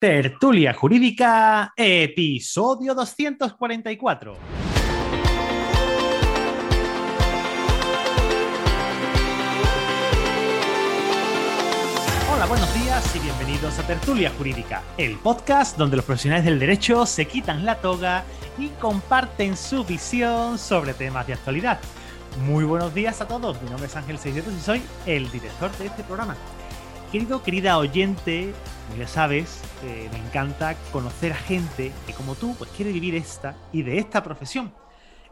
Tertulia Jurídica, episodio 244. Hola, buenos días y bienvenidos a Tertulia Jurídica, el podcast donde los profesionales del derecho se quitan la toga y comparten su visión sobre temas de actualidad. Muy buenos días a todos, mi nombre es Ángel Seisetos y soy el director de este programa. Querido, querida oyente, ya sabes, me encanta conocer a gente que como tú pues quiere vivir esta y de esta profesión.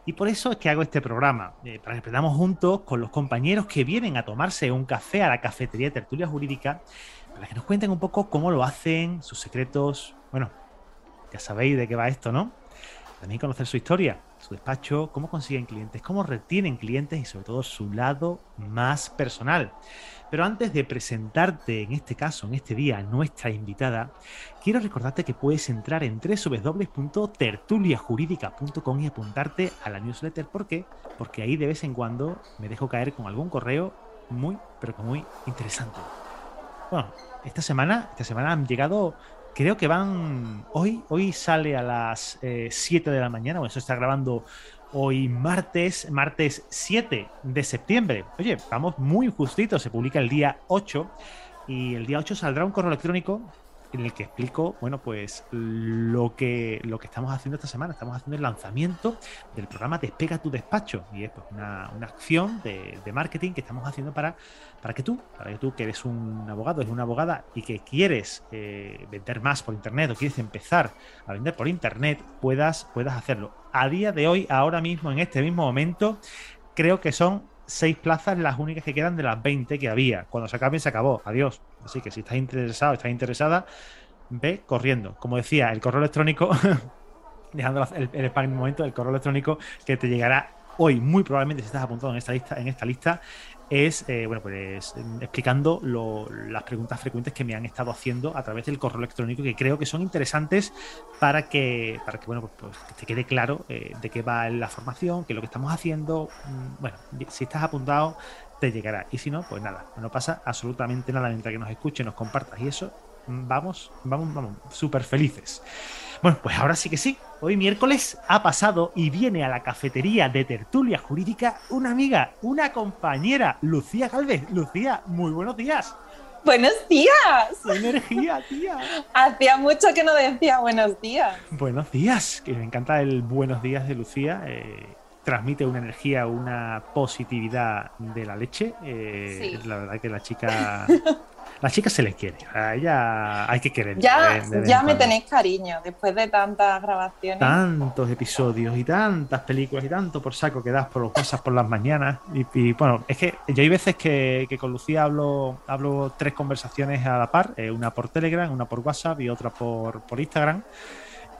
Y por eso es que hago este programa, eh, para que aprendamos juntos con los compañeros que vienen a tomarse un café a la cafetería Tertulia Jurídica, para que nos cuenten un poco cómo lo hacen, sus secretos. Bueno, ya sabéis de qué va esto, ¿no? También conocer su historia, su despacho, cómo consiguen clientes, cómo retienen clientes y sobre todo su lado más personal. Pero antes de presentarte, en este caso, en este día, nuestra invitada, quiero recordarte que puedes entrar en www.tertuliajurídica.com y apuntarte a la newsletter. ¿Por qué? Porque ahí de vez en cuando me dejo caer con algún correo muy, pero que muy interesante. Bueno, esta semana, esta semana han llegado creo que van hoy hoy sale a las 7 eh, de la mañana bueno eso está grabando Hoy martes, martes 7 de septiembre. Oye, vamos muy justito, se publica el día 8 y el día 8 saldrá un correo electrónico en el que explico, bueno, pues lo que, lo que estamos haciendo esta semana. Estamos haciendo el lanzamiento del programa Despega tu despacho y es pues, una, acción de, marketing que estamos haciendo para, para que tú, para que tú que eres un abogado, eres una abogada y que quieres eh, vender más por internet o quieres empezar a vender por internet, puedas, puedas hacerlo. A día de hoy, ahora mismo, en este mismo momento, creo que son seis plazas las únicas que quedan de las 20 que había. Cuando se acaben, se acabó. Adiós. Así que si estás interesado, estás interesada, ve corriendo. Como decía, el correo electrónico, dejando el, el spam en un momento, el correo electrónico que te llegará hoy, muy probablemente si estás apuntado en esta lista, en esta lista es eh, bueno pues em, explicando las preguntas frecuentes que me han estado haciendo a través del correo electrónico que creo que son interesantes para que para que bueno pues, pues te quede claro eh, de qué va la formación qué es lo que estamos haciendo. Mm, bueno si estás apuntado te llegará. Y si no pues nada no pasa absolutamente nada. Mientras que nos escuches nos compartas y eso mm, vamos vamos vamos súper felices bueno, pues ahora sí que sí. Hoy miércoles ha pasado y viene a la cafetería de tertulia jurídica una amiga, una compañera, Lucía Galvez. Lucía, muy buenos días. Buenos días. energía, tía. Hacía mucho que no decía buenos días. Buenos días, que me encanta el buenos días de Lucía. Eh, transmite una energía, una positividad de la leche. Eh, La verdad que la chica las chicas se les quiere, a ella hay que querer. Ya, ya me tenéis cariño, después de tantas grabaciones. Tantos episodios y tantas películas y tanto por saco que das por los cosas por las mañanas. Y, bueno, es que yo hay veces que, con Lucía hablo, hablo tres conversaciones a la par, eh, una por Telegram, una por WhatsApp y otra por, por Instagram.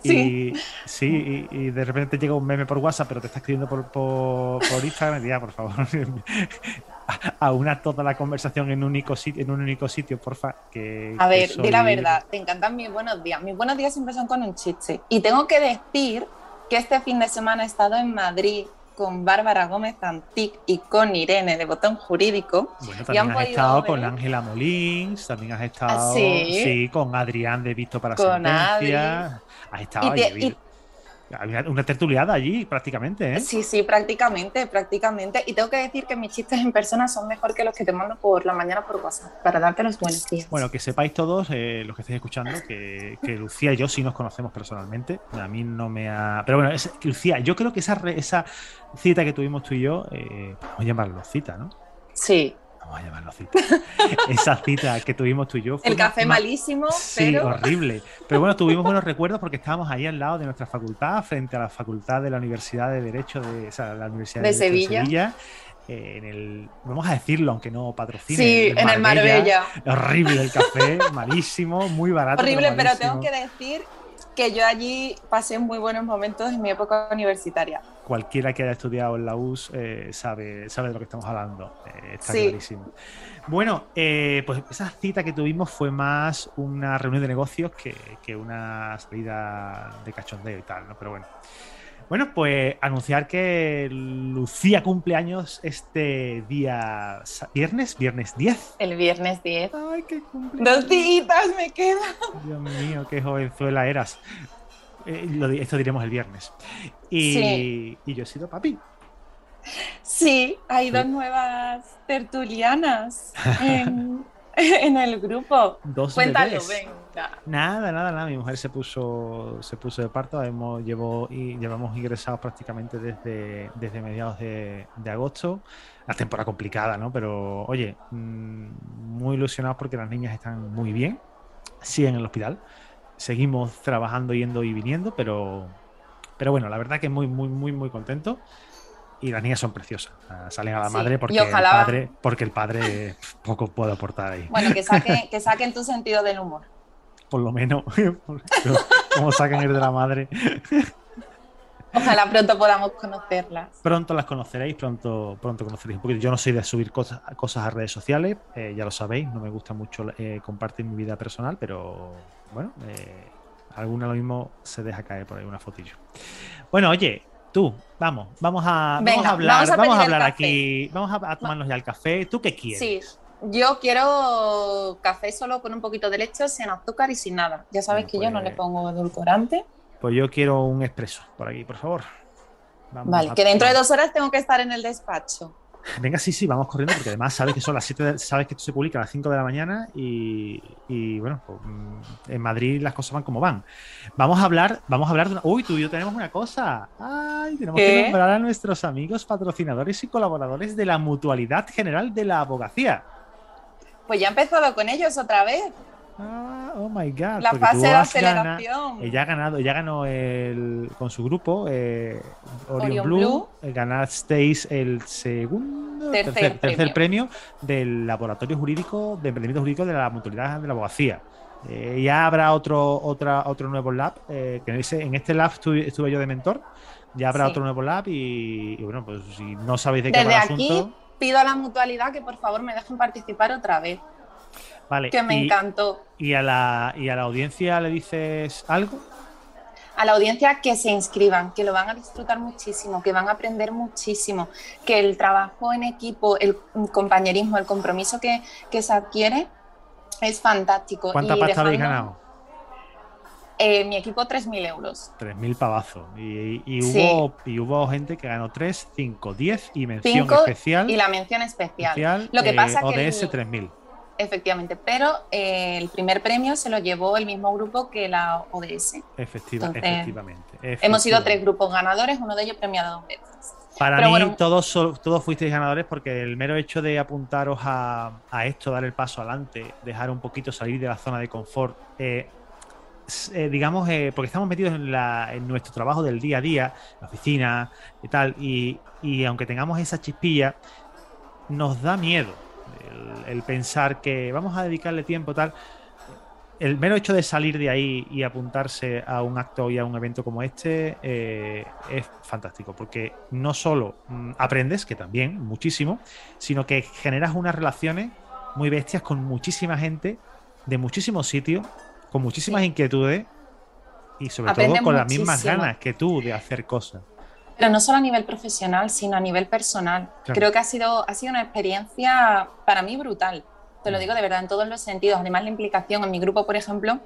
Sí. Y, sí, y, de repente llega un meme por WhatsApp, pero te está escribiendo por, por, Instagram y ya, por favor, a una toda la conversación en un único sitio, en un único sitio, porfa. Que, a ver, di la verdad, te encantan mis buenos días. Mis buenos días siempre son con un chiste. Y tengo que decir que este fin de semana he estado en Madrid con Bárbara Gómez Antic y con Irene de Botón Jurídico. Bueno, también has estado con Ángela Molins, también has estado ¿Sí? con Adrián de Visto para con Sentencia. Has estado ahí. Una tertuliada allí, prácticamente, ¿eh? Sí, sí, prácticamente, prácticamente. Y tengo que decir que mis chistes en persona son mejor que los que te mando por la mañana por WhatsApp, para darte los buenos días. Bueno, que sepáis todos, eh, los que estéis escuchando, que, Lucía y yo sí nos conocemos personalmente. A mí no me ha... Pero bueno, es, Lucía, yo creo que esa, esa cita que tuvimos tú y yo, eh, podemos llamarlo cita, ¿no? Sí, vamos a llamarlo cita. Esa cita que tuvimos tú y yo. el café malísimo, sí, horrible. Pero bueno, tuvimos buenos recuerdos porque estábamos ahí al lado de nuestra facultad, frente a la facultad de la Universidad de Derecho de, la Universidad de, Sevilla. Eh, en el, vamos a decirlo, aunque no patrocine. Sí, en el Marbella. Horrible el café, malísimo, muy barato. Horrible, pero tengo que decir que yo allí pasé muy buenos momentos en mi época universitaria. Cualquiera que haya estudiado en la US eh, sabe, sabe de lo que estamos hablando, eh, está clarísimo. Bueno, eh, pues esa cita que tuvimos fue más una reunión de negocios que, una salida de cachondeo y tal, ¿no? Pero bueno. Bueno, pues anunciar que Lucía cumpleaños este día viernes, viernes 10. El viernes 10. Ay, qué cumpleaños. Dos días me quedan. Dios mío, qué jovenzuela eras. Eh, esto diremos el viernes. Y, y yo he sido papi. Sí, hay dos nuevas tertulianas en, el grupo. Dos Cuéntalo, venga. Nada, nada, nada. Mi mujer se puso, se puso de parto. Hemos, llevo, y llevamos ingresados prácticamente desde, desde mediados de, agosto. La temporada complicada, ¿no? Pero, oye, mm, muy ilusionados porque las niñas están muy bien. Siguen en el hospital. Seguimos trabajando, yendo y viniendo, pero, pero bueno, la verdad que muy, muy, muy, muy contento y las niñas son preciosas. Salen a la madre porque el padre, porque el padre poco puede aportar ahí. Bueno, que, saque, que saquen tu sentido del humor. Por lo menos, como saquen el de la madre. Ojalá pronto podamos conocerlas. Pronto las conoceréis, pronto, pronto conoceréis. Porque yo no soy de subir cosas, cosas a redes sociales, eh, ya lo sabéis, no me gusta mucho eh, compartir mi vida personal, pero bueno, eh, alguna lo mismo se deja caer por ahí una fotillo. Bueno, oye, Tú, vamos, vamos a, vamos a hablar, vamos a, hablar aquí, vamos a, tomarnos ya el café. ¿Tú qué quieres? Sí, yo quiero café solo con un poquito de leche, sin azúcar y sin nada. Ya sabes que yo no le pues pongo edulcorante. Pues yo quiero un expreso por aquí, por favor. vale, que dentro de dos horas tengo que estar en el despacho. Venga, sí, sí, vamos corriendo, porque además sabes que son las 7, sabes que esto se publica a las 5 de la mañana y, bueno, pues, mm, en Madrid las cosas van como van. Vamos a hablar, vamos a hablar de una. Uy, tú y yo tenemos una cosa. Ay, tenemos que nombrar a nuestros amigos, patrocinadores y colaboradores de la Mutualidad General de la Abogacía. Pues ya he empezado con ellos otra vez. Ah, oh my god. La fase de aceleración. ella ha ganado, ella ganó el, con su grupo eh, Orion, Blue, eh, ganasteis el segundo tercer, premio. del laboratorio jurídico de emprendimiento jurídico de la mutualidad de la abogacía. Eh, ya habrá otro, otra, otro nuevo lab, que en, este lab estuve, yo de mentor. Ya habrá otro nuevo lab y, bueno, pues si no sabéis de qué Desde aquí pido a la mutualidad que por favor me dejen participar otra vez. Que me encantó. ¿y a, la, ¿Y a la audiencia le dices algo? a la audiencia que se inscriban, que lo van a disfrutar muchísimo, que van a aprender muchísimo, que el trabajo en equipo, el compañerismo, el compromiso que, se adquiere es fantástico. ¿Cuánta pasta habéis ganado? Eh, mi equipo 3.000 euros. 3.000 pavazos. Y, y, hubo, y hubo gente que ganó 3, 5, 10 y mención especial. Y la mención especial. lo que pasa ODS que ODS 3.000. Efectivamente, pero eh, el primer premio se lo llevó el mismo grupo que la ODS. efectivamente, Hemos sido tres grupos ganadores, uno de ellos premiado dos veces. Para mí, todos, todos fuisteis ganadores porque el mero hecho de apuntaros a, esto, dar el paso adelante, dejar un poquito salir de la zona de confort, eh, eh, digamos, porque estamos metidos en, en, nuestro trabajo del día a día, la oficina y tal, y, y aunque tengamos esa chispilla, nos da miedo el, pensar que vamos a dedicarle tiempo tal. El mero hecho de salir de ahí y apuntarse a un acto y a un evento como este eh, es fantástico, porque no solo mm, aprendes, que también muchísimo, sino que generas unas relaciones muy bestias con muchísima gente de muchísimos sitios, con muchísimas inquietudes y sobre todo con las mismas ganas que tú de hacer cosas. Pero no solo a nivel profesional, sino a nivel personal. Creo que ha sido, ha sido una experiencia para mí brutal. Te lo mm. digo de verdad, en todos los sentidos. Además, la implicación en mi grupo, por ejemplo,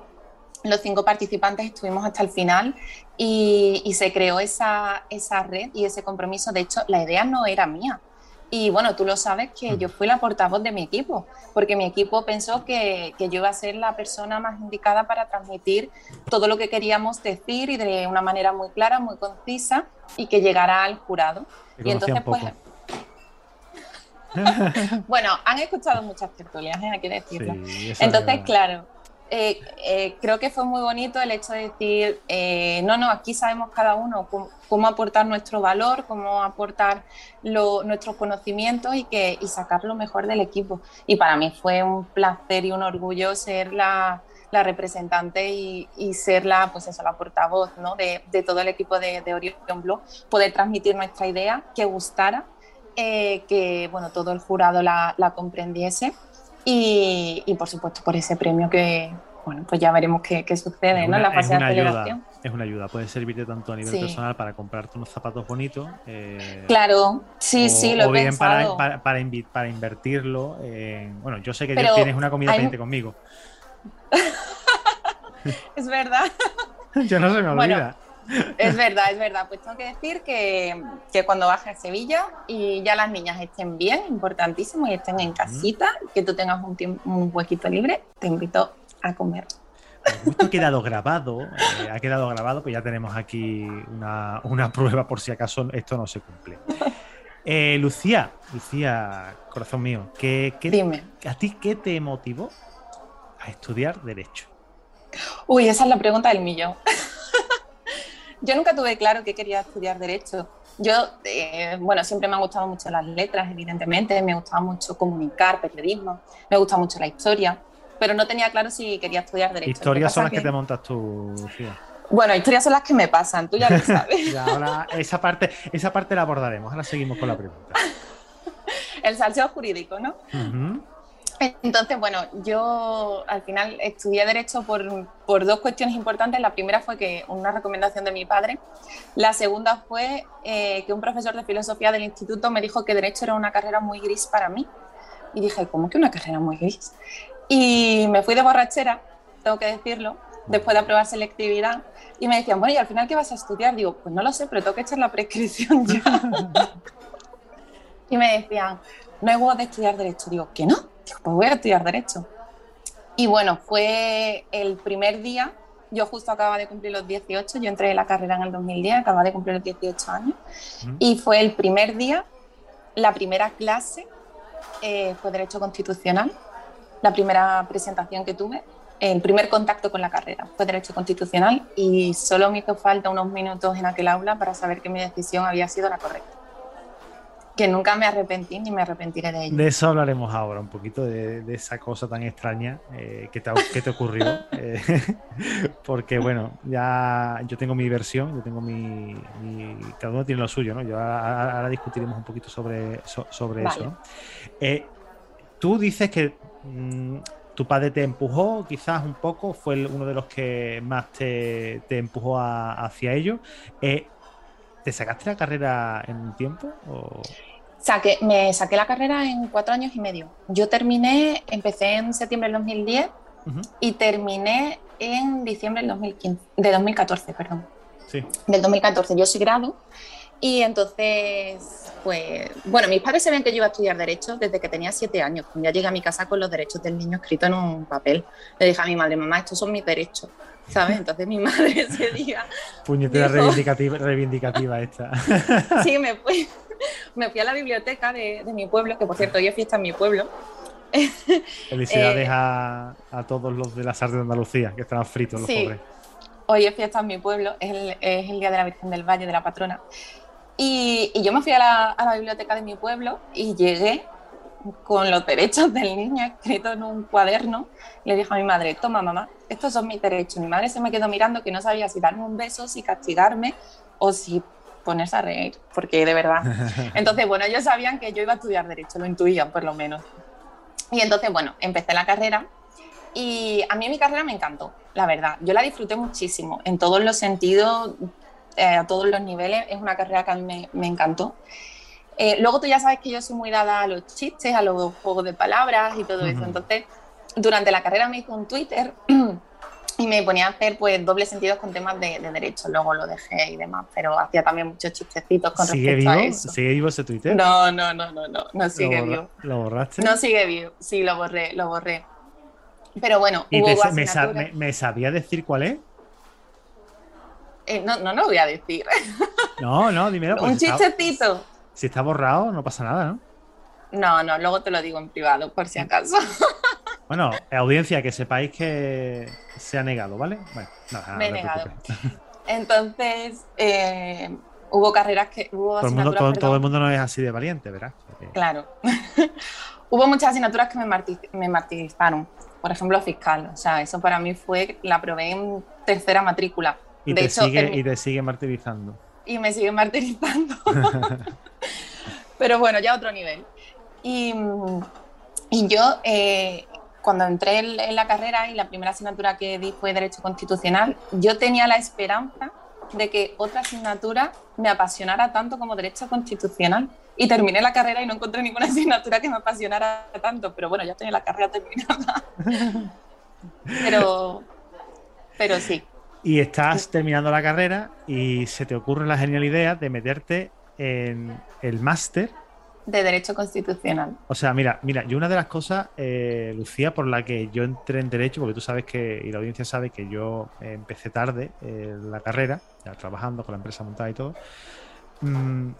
los cinco participantes estuvimos hasta el final y, y se creó esa, esa red y ese compromiso. De hecho, la idea no era mía. Y bueno, tú lo sabes que yo fui la portavoz de mi equipo, porque mi equipo pensó que, que, yo iba a ser la persona más indicada para transmitir todo lo que queríamos decir y de una manera muy clara, muy concisa y que llegara al jurado. Y entonces, pues. bueno, han escuchado muchas tertulias, ¿eh? hay que decirlo. entonces, claro, eh, eh, creo que fue muy bonito el hecho de decir, eh, no, no, aquí sabemos cada uno cómo, aportar nuestro valor, cómo aportar nuestros conocimientos y, que, y sacar lo mejor del equipo. Y para mí fue un placer y un orgullo ser la, representante y, ser la, pues eso, la portavoz ¿no? de, todo el equipo de, de Orion Blue, poder transmitir nuestra idea, que gustara, que bueno, todo el jurado la, la comprendiese y, por supuesto por ese premio que, bueno, pues ya veremos qué, sucede, ¿no? En la fase de aceleración. es una ayuda. Puede servirte tanto a nivel personal para comprarte unos zapatos bonitos. Eh, claro, sí, sí, lo o bien para, para, para, invertirlo. En, bueno, yo sé que tienes una comida pendiente conmigo. es verdad. yo no se me olvida. Es verdad, es verdad. Pues tengo que decir que, que, cuando baje a Sevilla y ya las niñas estén bien, importantísimo, y estén en casita, que tú tengas un, tiempo, un huequito libre, te invito a comer. Esto ha quedado grabado, eh, ha quedado grabado, pues ya tenemos aquí una, una, prueba por si acaso esto no se cumple. Eh, Lucía, Lucía, corazón mío, ¿qué, qué, Dime. ¿a ti qué te motivó a estudiar Derecho? Uy, esa es la pregunta del millón. Yo nunca tuve claro que quería estudiar Derecho. Yo, eh, bueno, siempre me han gustado mucho las letras, evidentemente, me gustaba mucho comunicar, periodismo, me gusta mucho la historia, pero no tenía claro si quería estudiar Derecho. Historias son las que... te montas tú, Lucía. Bueno, historias son las que me pasan, tú ya lo sabes. ahora esa parte, esa parte la abordaremos, ahora seguimos con la pregunta. El salseo jurídico, ¿no? Entonces, bueno, yo al final estudié Derecho por, por, dos cuestiones importantes. La primera fue que una recomendación de mi padre. La segunda fue eh, que un profesor de filosofía del instituto me dijo que Derecho era una carrera muy gris para mí. Y dije, ¿cómo que una carrera muy gris? Y me fui de borrachera, tengo que decirlo, después de aprobar selectividad. Y me decían, bueno, ¿y al final qué vas a estudiar? Digo, pues no lo sé, pero tengo que echar la prescripción ya. y me decían, no hay huevos de estudiar Derecho. Digo, ¿qué no? Pues voy a estudiar Derecho. Y bueno, fue el primer día, yo justo acababa de cumplir los 18, yo entré en la carrera en el 2010, acababa de cumplir los 18 años, y fue el primer día, la primera clase eh, fue Derecho Constitucional, la primera presentación que tuve, el primer contacto con la carrera fue Derecho Constitucional y solo me hizo falta unos minutos en aquel aula para saber que mi decisión había sido la correcta que nunca me arrepentí ni me arrepentiré de ello. De eso hablaremos ahora, un poquito de, esa cosa tan extraña eh, que, te, que, te, ocurrió. Eh, porque bueno, ya yo tengo mi versión, yo tengo mi, Cada uno tiene lo suyo, ¿no? Yo ahora, discutiremos un poquito sobre, sobre eso. Eh, tú dices que mm, tu padre te empujó, quizás un poco, fue uno de los que más te, te empujó hacia ello. ¿Te sacaste la carrera en un tiempo? O... Saqué, me saqué la carrera en cuatro años y medio. Yo terminé, empecé en septiembre del 2010 y terminé en diciembre del 2015, de 2014, perdón. Sí. Del 2014. Yo soy grado y entonces, pues, bueno, mis padres sabían que yo iba a estudiar Derecho desde que tenía siete años. Cuando ya llegué a mi casa con los derechos del niño escritos en un papel. Le dije a mi madre, mamá, estos son mis derechos. ¿sabes? Entonces mi madre ese día... Puñetera reivindicativa, reivindicativa esta. Sí, me fui, me fui a la biblioteca de, mi pueblo, que por cierto hoy es fiesta en mi pueblo. Felicidades eh, a, a, todos los de las artes de Andalucía, que estaban fritos los pobres. Hoy es fiesta en mi pueblo, es el, es el, Día de la Virgen del Valle, de la patrona. Y, y yo me fui a la, a la biblioteca de mi pueblo y llegué con los derechos del niño escrito en un cuaderno. Le dije a mi madre, toma mamá, estos son mis derechos. Mi madre se me quedó mirando que no sabía si darme un beso, si castigarme o si ponerse a reír, porque de verdad. Entonces, bueno, ellos sabían que yo iba a estudiar derecho, lo intuían por lo menos. Y entonces, bueno, empecé la carrera y a mí mi carrera me encantó, la verdad. Yo la disfruté muchísimo, en todos los sentidos, eh, a todos los niveles. Es una carrera que a mí me, me encantó. Eh, luego tú ya sabes que yo soy muy dada a los chistes, a los juegos de palabras y todo eso. Entonces, durante la carrera me hizo un Twitter y me ponía a hacer pues dobles sentidos con temas de, derecho. Luego lo dejé y demás, pero hacía también muchos chistecitos con respecto a eso. ¿Sigue vivo ese Twitter? No, no, no, no, no, no sigue vivo. ¿Lo borraste? No sigue vivo, sí, lo borré, lo borré. Pero bueno, ¿Y hubo me, me, sabía decir cuál es? Eh, no, no, no voy a decir. No, no, dímelo. un chistecito. Si está borrado, no pasa nada, ¿no? No, no, luego te lo digo en privado, por si acaso. Bueno, audiencia, que sepáis que se ha negado, ¿vale? Bueno, nada, Me he negado. Entonces, eh, hubo carreras que. Hubo todo, el mundo, todo, el mundo no es así de valiente, ¿verdad? Claro. hubo muchas asignaturas que me, martirizaron. Por ejemplo, fiscal. O sea, eso para mí fue. La probé en tercera matrícula. Y, te, sigue, y te sigue martirizando. Y me sigue martirizando. pero bueno, ya otro nivel. Y, y yo, eh, cuando entré en la carrera y la primera asignatura que di fue Derecho Constitucional, yo tenía la esperanza de que otra asignatura me apasionara tanto como Derecho Constitucional. Y terminé la carrera y no encontré ninguna asignatura que me apasionara tanto, pero bueno, ya tenía la carrera terminada. pero, pero sí. Y estás terminando la carrera y se te ocurre la genial idea de meterte en el máster de Derecho Constitucional. O sea, mira, mira, yo una de las cosas, eh, Lucía, por la que yo entré en Derecho, porque tú sabes que, y la audiencia sabe que yo empecé tarde eh, la carrera, ya trabajando con la empresa montada y todo. Mm,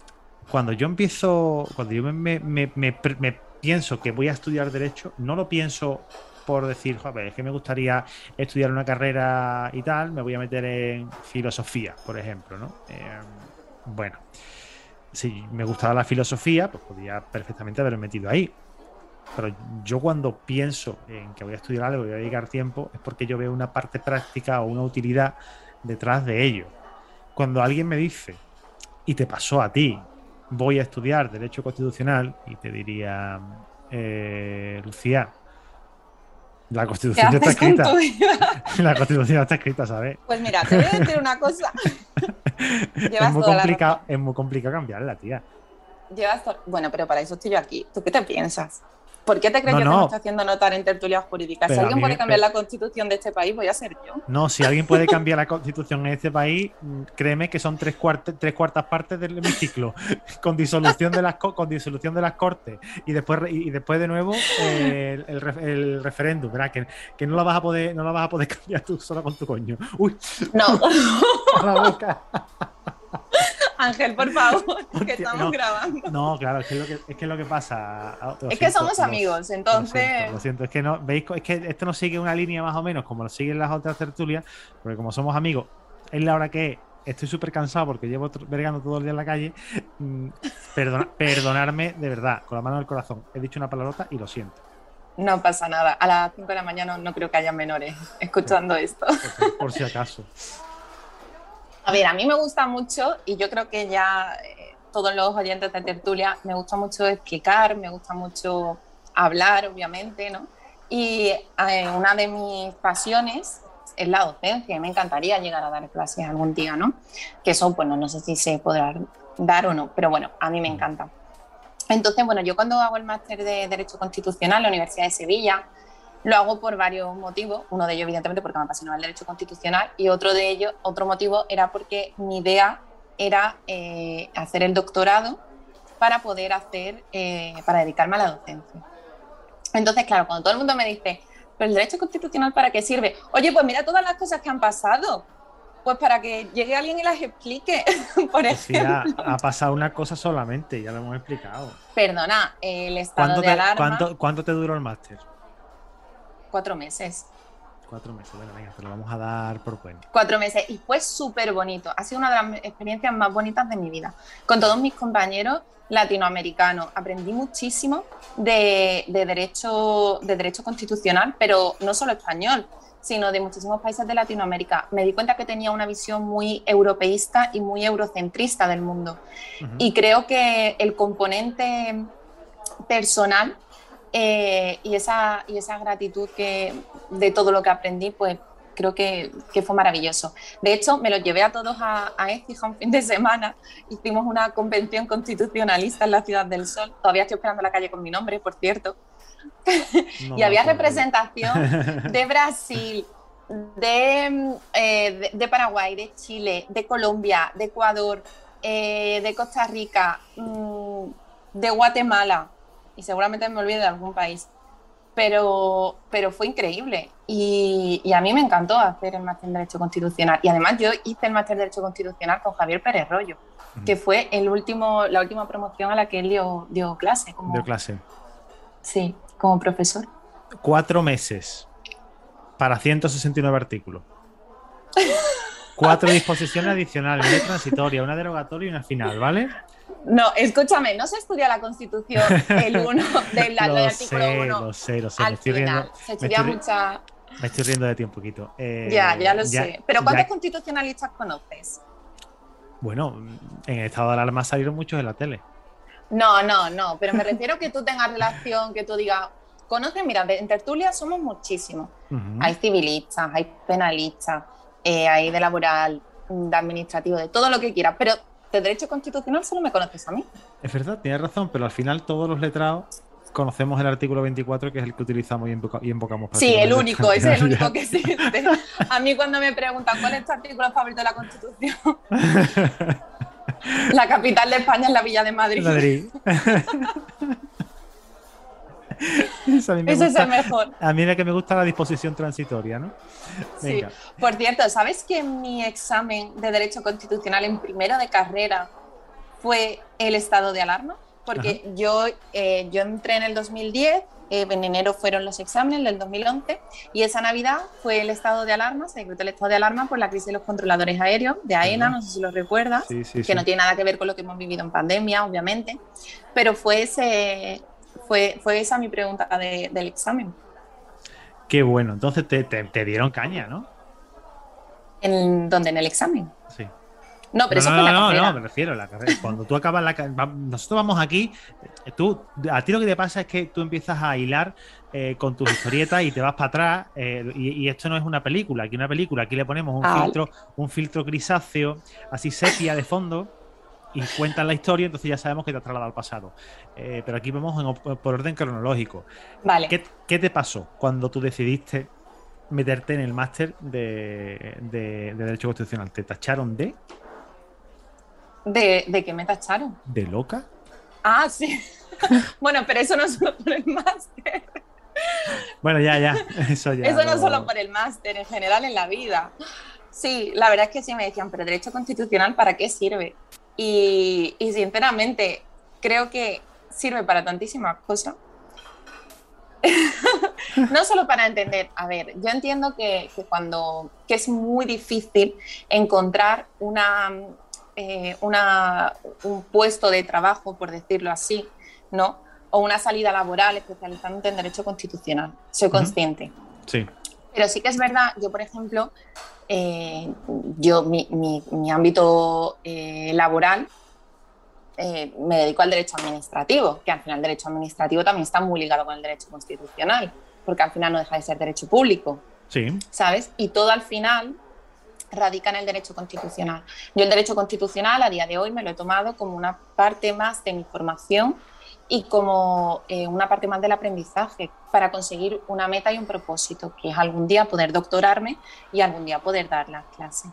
cuando yo empiezo, cuando yo me, me, pienso que voy a estudiar Derecho, no lo pienso por decir, joder, es que me gustaría estudiar una carrera y tal, me voy a meter en filosofía, por ejemplo, ¿no? Eh, bueno si me gustaba la filosofía, pues podía perfectamente haberme metido ahí. Pero yo cuando pienso en que voy a estudiar algo y voy a dedicar tiempo, es porque yo veo una parte práctica o una utilidad detrás de ello. Cuando alguien me dice, y te pasó a ti, voy a estudiar Derecho Constitucional, y te diría, eh, Lucía, la Constitución ya está escrita. La Constitución está escrita, ¿sabes? Pues mira, te voy a decir una cosa. es, muy complicado, es muy complicado cambiarla, tía. Llevas bueno, pero para eso estoy yo aquí. ¿Tú qué te piensas? ¿Por qué te crees que no. te estoy haciendo notar en tertulias jurídicas? si alguien puede cambiar la constitución de este país, voy a ser yo. No, si alguien puede cambiar la constitución en este país, mm, créeme que son tres, tres cuartas partes del hemiciclo, con disolución de las con disolución de las cortes y después y después de nuevo el, el, referéndum, ¿verdad? Que, que, no la vas a poder, no la vas a poder cambiar tú solo con tu coño. Uy. No. Ángel, por favor, que estamos grabando. No, claro, es que, lo que, es que lo que pasa. Ah, es que somos amigos, entonces. Lo siento, es que no, veis, es que esto no sigue una línea más o menos como lo siguen las otras tertulias, porque como somos amigos, es la hora que estoy súper cansado porque llevo vergando todo el día en la calle. Mm, perdonarme de verdad, con la mano del corazón. He dicho una palabrota y lo siento. No pasa nada. A las 5 de la mañana no creo que haya menores escuchando esto. por si acaso. A ver, a mí me gusta mucho y yo creo que ya eh, todos los oyentes de tertulia me gusta mucho explicar, me gusta mucho hablar, obviamente, ¿no? Y eh, una de mis pasiones es la docencia me encantaría llegar a dar clases algún día, ¿no? Que eso, bueno, no sé si se podrá dar o no, pero bueno, a mí me encanta. Entonces, bueno, yo cuando hago el máster de Derecho Constitucional en la Universidad de Sevilla, lo hago por varios motivos. Uno de ellos, evidentemente, porque me apasionaba el derecho constitucional y otro de ellos, otro motivo era porque mi idea era eh, hacer el doctorado para poder hacer, eh, para dedicarme a la docencia. Entonces, claro, cuando todo el mundo me dice, ¿pero el derecho constitucional para qué sirve? Oye, pues mira todas las cosas que han pasado. Pues para que llegue alguien y las explique. Por pues ha, pasado una cosa solamente, ya lo hemos explicado. Perdona, el estado de alarma. ¿Cuánto te duró el máster? Cuatro meses. Cuatro meses, bueno, venga, te lo vamos a dar por cuenta. Cuatro meses y fue súper bonito. Ha sido una de las experiencias más bonitas de mi vida. Con todos mis compañeros latinoamericanos. Aprendí muchísimo de, derecho, de derecho constitucional, pero no solo español, sino de muchísimos países de Latinoamérica. Me di cuenta que tenía una visión muy europeísta y muy eurocentrista del mundo. Y creo que el componente personal eh, y, esa, y esa gratitud que, de todo lo que aprendí, pues creo que, que, fue maravilloso. De hecho, me lo llevé a todos a, a Écija un fin de semana. Hicimos una convención constitucionalista en la Ciudad del Sol. Todavía estoy esperando la calle con mi nombre, por cierto. y había representación de Brasil, de, eh, de, Paraguay, de Chile, de Colombia, de Ecuador, eh, de Costa Rica, mm, de Guatemala y seguramente me olvide de algún país. Pero, pero fue increíble y, y, a mí me encantó hacer el máster en Derecho Constitucional. Y además yo hice el máster en Derecho Constitucional con Javier Pérez Rollo, que fue el último, la última promoción a la que él dio, dio clase. Como, dio clase. Sí, como profesor. Cuatro meses para 169 artículos. Cuatro disposiciones adicionales, una transitoria, una derogatoria y una final, ¿vale? No, escúchame, no se estudia la Constitución el 1 del, artículo 1. Lo sé, lo sé, me estoy riendo. Se estudia mucha. Me estoy riendo de ti un poquito. Eh, ya, ya lo sé. Pero ¿cuántos constitucionalistas conoces? Bueno, en el estado de alarma salieron muchos en la tele. No, no, no, pero me refiero que tú tengas relación, que tú digas, conocen, mira, en tertulia somos muchísimos. Hay civilistas, hay penalistas, eh, hay de laboral, de administrativo, de todo lo que quieras, pero de derecho constitucional solo me conoces a mí. Es verdad, tienes razón, pero al final todos los letrados conocemos el artículo 24, que es el que utilizamos y, invocamos. Sí, el único, ese es el único que existe. A mí cuando me preguntan cuál es tu artículo favorito de la Constitución, la capital de España es la Villa de Madrid. Madrid. Ese es el mejor. A mí es que me gusta la disposición transitoria, ¿no? Sí. Por cierto, ¿sabes que mi examen de Derecho Constitucional en primero de carrera fue el estado de alarma? Porque yo, eh, yo entré en el 2010, eh, en enero fueron los exámenes del 2011 y esa Navidad fue el estado de alarma, se decretó el estado de alarma por la crisis de los controladores aéreos de AENA, no sé si lo recuerdas, que no tiene nada que ver con lo que hemos vivido en pandemia, obviamente, pero fue, ese, fue, fue esa mi pregunta del examen. Qué bueno, entonces te, te, dieron caña, ¿no? ¿En dónde? ¿En el examen? Sí. No, pero eso fue la no, no, me refiero a la carrera. Cuando tú acabas la carrera, nosotros vamos aquí, tú, a ti lo que te pasa es que tú empiezas a hilar eh, con tus historietas y te vas para atrás. Eh, y, esto no es una película, aquí una película, aquí le ponemos un ah. filtro, un filtro grisáceo, así sepia de fondo. Y cuentan la historia, entonces ya sabemos que te has trasladado al pasado. Eh, pero aquí vamos por orden cronológico. Vale. ¿Qué, ¿Qué, te pasó cuando tú decidiste meterte en el máster de, de Derecho Constitucional? ¿Te tacharon de? ¿De, de qué me tacharon? ¿De loca? Ah, sí. bueno, pero eso no es solo por el máster. Bueno, ya, ya. Eso ya. Eso no es solo por el máster, en general en la vida. Sí, la verdad es que sí me decían, pero derecho constitucional, ¿para qué sirve? Y, y sinceramente, creo que sirve para tantísimas cosas. no solo para entender, a ver, yo entiendo que, que, cuando que es muy difícil encontrar una, eh, una, un puesto de trabajo, por decirlo así, ¿no? O una salida laboral especializándote en derecho constitucional. Soy consciente. Sí. Pero sí que es verdad, yo por ejemplo, eh, yo mi, mi, ámbito eh, laboral me dedico al derecho administrativo, que al final el derecho administrativo también está muy ligado con el derecho constitucional, porque al final no deja de ser derecho público. Sí. ¿Sabes? Y todo al final radica en el derecho constitucional. Yo el derecho constitucional a día de hoy me lo he tomado como una parte más de mi formación y como eh, una parte más del aprendizaje para conseguir una meta y un propósito, que es algún día poder doctorarme y algún día poder dar las clases.